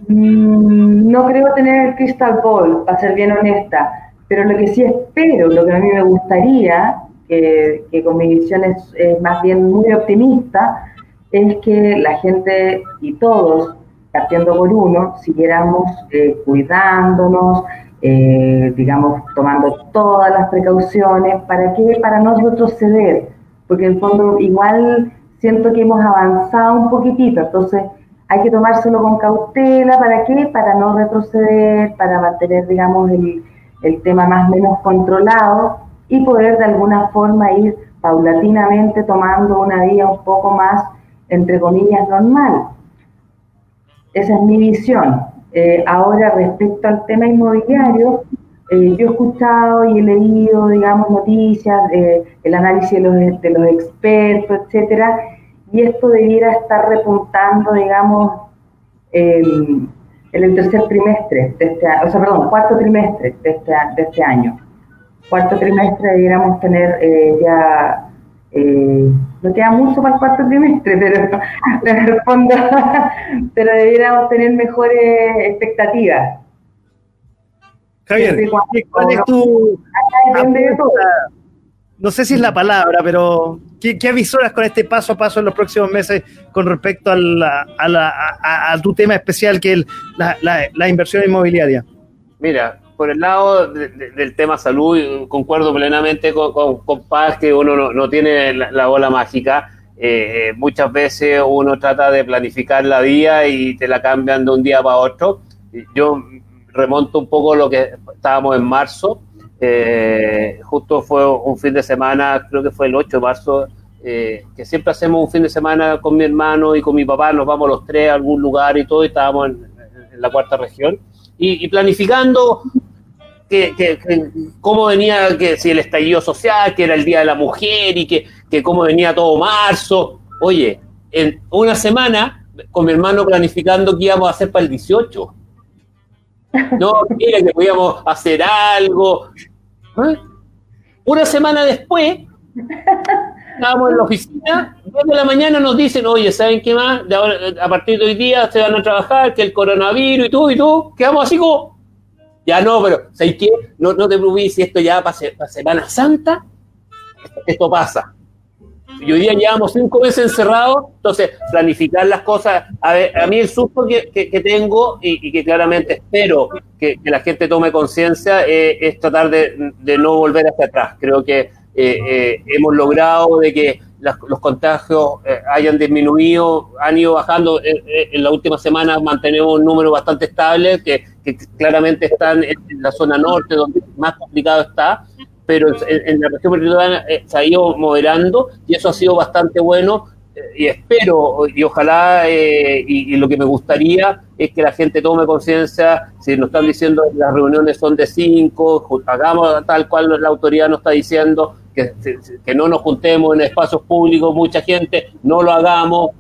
mm, no creo tener el crystal ball, para ser bien honesta, pero lo que sí espero, lo que a mí me gustaría, que, con mi visión es más bien muy optimista, es que la gente y todos, partiendo por uno, siguiéramos eh, cuidándonos, eh, digamos, tomando todas las precauciones. ¿Para qué? Para no retroceder, porque en el fondo igual siento que hemos avanzado un poquitito, entonces hay que tomárselo con cautela, ¿para qué? Para no retroceder, para mantener, digamos, el, el tema más o menos controlado y poder de alguna forma ir paulatinamente tomando una vía un poco más, entre comillas, normal. Esa es mi visión. Eh, ahora, respecto al tema inmobiliario, eh, yo he escuchado y he leído, digamos, noticias, eh, el análisis de los, de los expertos, etcétera, y esto debiera estar repuntando, digamos, en el tercer trimestre de este año, o sea, perdón, cuarto trimestre de este, de este año. Cuarto trimestre debiéramos tener ya, no queda mucho para el cuarto trimestre, pero, pero debiéramos tener mejores expectativas. Javier, ¿cuál es tu... No sé si es la palabra, pero ¿Qué, ¿Qué, avisoras con este paso a paso en los próximos meses con respecto a, la, a, la, a, tu tema especial que es la, la, inversión inmobiliaria? Mira, por el lado de, de, del tema salud, concuerdo plenamente con, con, Paz que uno no, tiene la, bola mágica. Eh, muchas veces uno trata de planificar la vida y te la cambian de un día para otro. Yo remonto un poco lo que estábamos en marzo eh, justo fue un fin de semana, creo que fue el 8 de marzo, eh, que siempre hacemos un fin de semana con mi hermano y con mi papá, nos vamos los tres a algún lugar y todo, y estábamos en, en la cuarta región, y, y planificando que, que, que, cómo venía, que si el estallido social, que era el Día de la Mujer, y que, que cómo venía todo marzo. Oye, en una semana, con mi hermano planificando qué íbamos a hacer para el 18 no, mira que podíamos hacer algo. ¿Eh? Una semana después, estábamos en la oficina, 10 de la mañana nos dicen, oye, ¿saben qué más? De ahora, a partir de hoy día se van a trabajar, que el coronavirus y tú y tú, quedamos así como, ya no, pero ¿sabes qué? No, no te preocupes si esto ya para, para Semana Santa, esto, pasa y hoy día llevamos cinco meses encerrados, entonces planificar las cosas, a, ver, a mí el susto que, que, tengo y, que claramente espero que, la gente tome conciencia eh, es tratar de, de, no volver hacia atrás. Creo que hemos logrado de que las, los contagios eh, hayan disminuido, han ido bajando, en la última semana mantenemos un número bastante estable, que, que claramente están en la zona norte, donde más complicado está, pero en, en la región metropolitana eh, se ha ido moderando y eso ha sido bastante bueno. eh, y espero y ojalá eh, y, y, lo que me gustaría es que la gente tome conciencia si nos están diciendo que las reuniones son de cinco hagamos tal cual la autoridad nos está diciendo que, que no nos juntemos en espacios públicos mucha gente no lo hagamos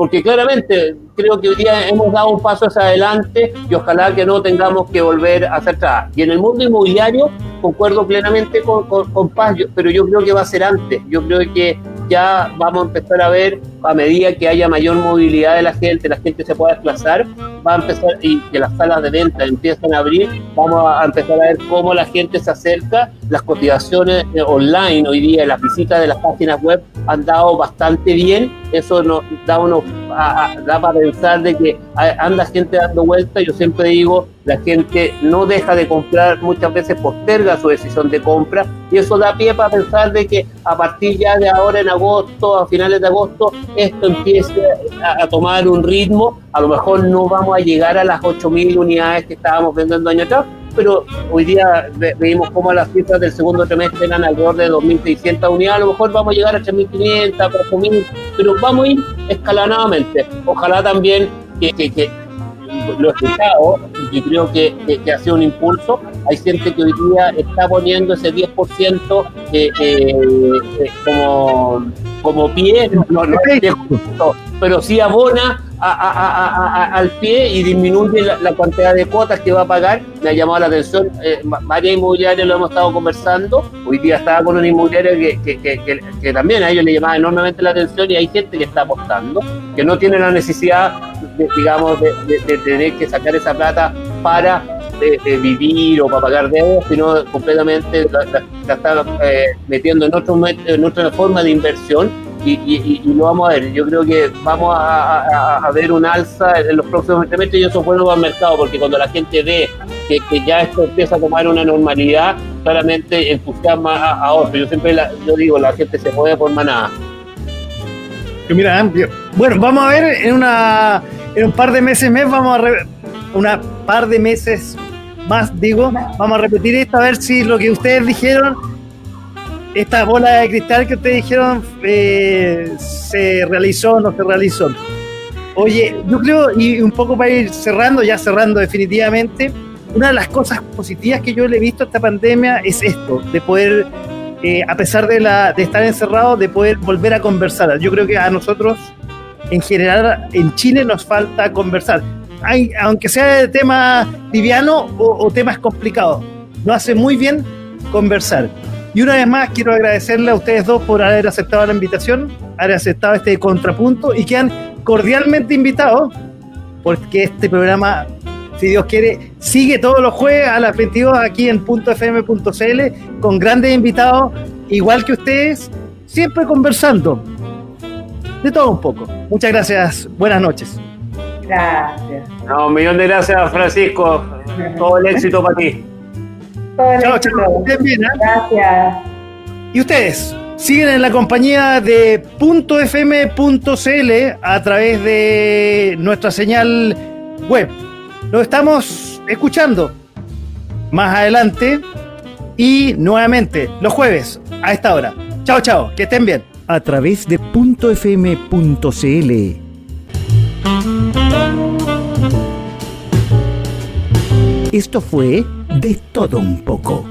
porque claramente creo que hoy día hemos dado un paso hacia adelante y ojalá que no tengamos que volver hacia atrás. Y en el mundo inmobiliario concuerdo plenamente con, con, con Paz, pero yo creo que va a ser antes. Yo creo que ya vamos a empezar a ver a medida que haya mayor movilidad de la gente, la gente se pueda desplazar, va a empezar y que las salas de venta empiezan a abrir, vamos a empezar a ver cómo la gente se acerca, las cotizaciones online hoy día, las visitas de las páginas web han dado bastante bien, eso nos da, uno, a, a, da para pensar de que anda gente dando vuelta, yo siempre digo, la gente no deja de comprar, muchas veces posterga su decisión de compra. Y eso da pie para pensar de que a partir ya de ahora en agosto, a finales de agosto, esto empiece a, tomar un ritmo, a lo mejor no vamos a llegar a las 8.000 unidades que estábamos vendiendo año atrás, pero hoy día veíamos cómo las cifras del segundo trimestre eran alrededor de 2.600 unidades, a lo mejor vamos a llegar a 3.500, 4.000, pero vamos a ir escalonadamente. Ojalá también que, lo he escuchado y creo que, que, que, ha sido un impulso. Hay gente que hoy día está poniendo ese 10% eh, eh, eh, como, como pie, no, no, pero sí abona a, a, a, al pie y disminuye la, la, cantidad de cuotas que va a pagar. Me ha llamado la atención, eh, varias inmobiliarias lo hemos estado conversando. Hoy día estaba con una inmobiliaria que, que, que, que, también a ellos le llamaba enormemente la atención y hay gente que está apostando, que no tiene la necesidad, de, digamos, de, de, de tener que sacar esa plata para de, vivir o para pagar deudas, sino completamente la, la, está eh, metiendo en, otro, en otra forma de inversión y, lo vamos a ver. Yo creo que vamos a, ver un alza en los próximos trimestres y eso es bueno para el mercado, porque cuando la gente ve que, ya esto empieza a tomar una normalidad, claramente entusiasma a, a otros. Yo siempre yo digo, la gente se mueve por manada. Mira, bueno, vamos a ver en una en un par de meses mes vamos a una par de meses más digo, vamos a repetir esto a ver si lo que ustedes dijeron esta bola de cristal que ustedes dijeron eh, se realizó o no se realizó. Oye, yo creo, y un poco para ir cerrando, ya cerrando definitivamente, una de las cosas positivas que yo le he visto esta pandemia es esto, de poder, eh, a pesar de, la, de estar encerrado, de poder volver a conversar. Yo creo que a nosotros, en general, en Chile nos falta conversar. Hay, aunque sea de tema liviano o, o temas complicados, nos hace muy bien conversar. Y una vez más quiero agradecerle a ustedes dos por haber aceptado la invitación, haber aceptado este contrapunto y que han cordialmente invitados, porque este programa, si Dios quiere, sigue todos los jueves a las 22 aquí en .fm.cl con grandes invitados, igual que ustedes, siempre conversando. De todo un poco. Muchas gracias. Buenas noches. Gracias. No, un millón de gracias, Francisco. Todo el éxito para ti. chao, chao. ¿eh? Gracias. ¿Y ustedes? siguen en la compañía de .fm.cl a través de nuestra señal web. Lo estamos escuchando más adelante y nuevamente los jueves a esta hora. Chao, chao, que estén bien. A través de .fm.cl. Esto fue De Todo Un poco.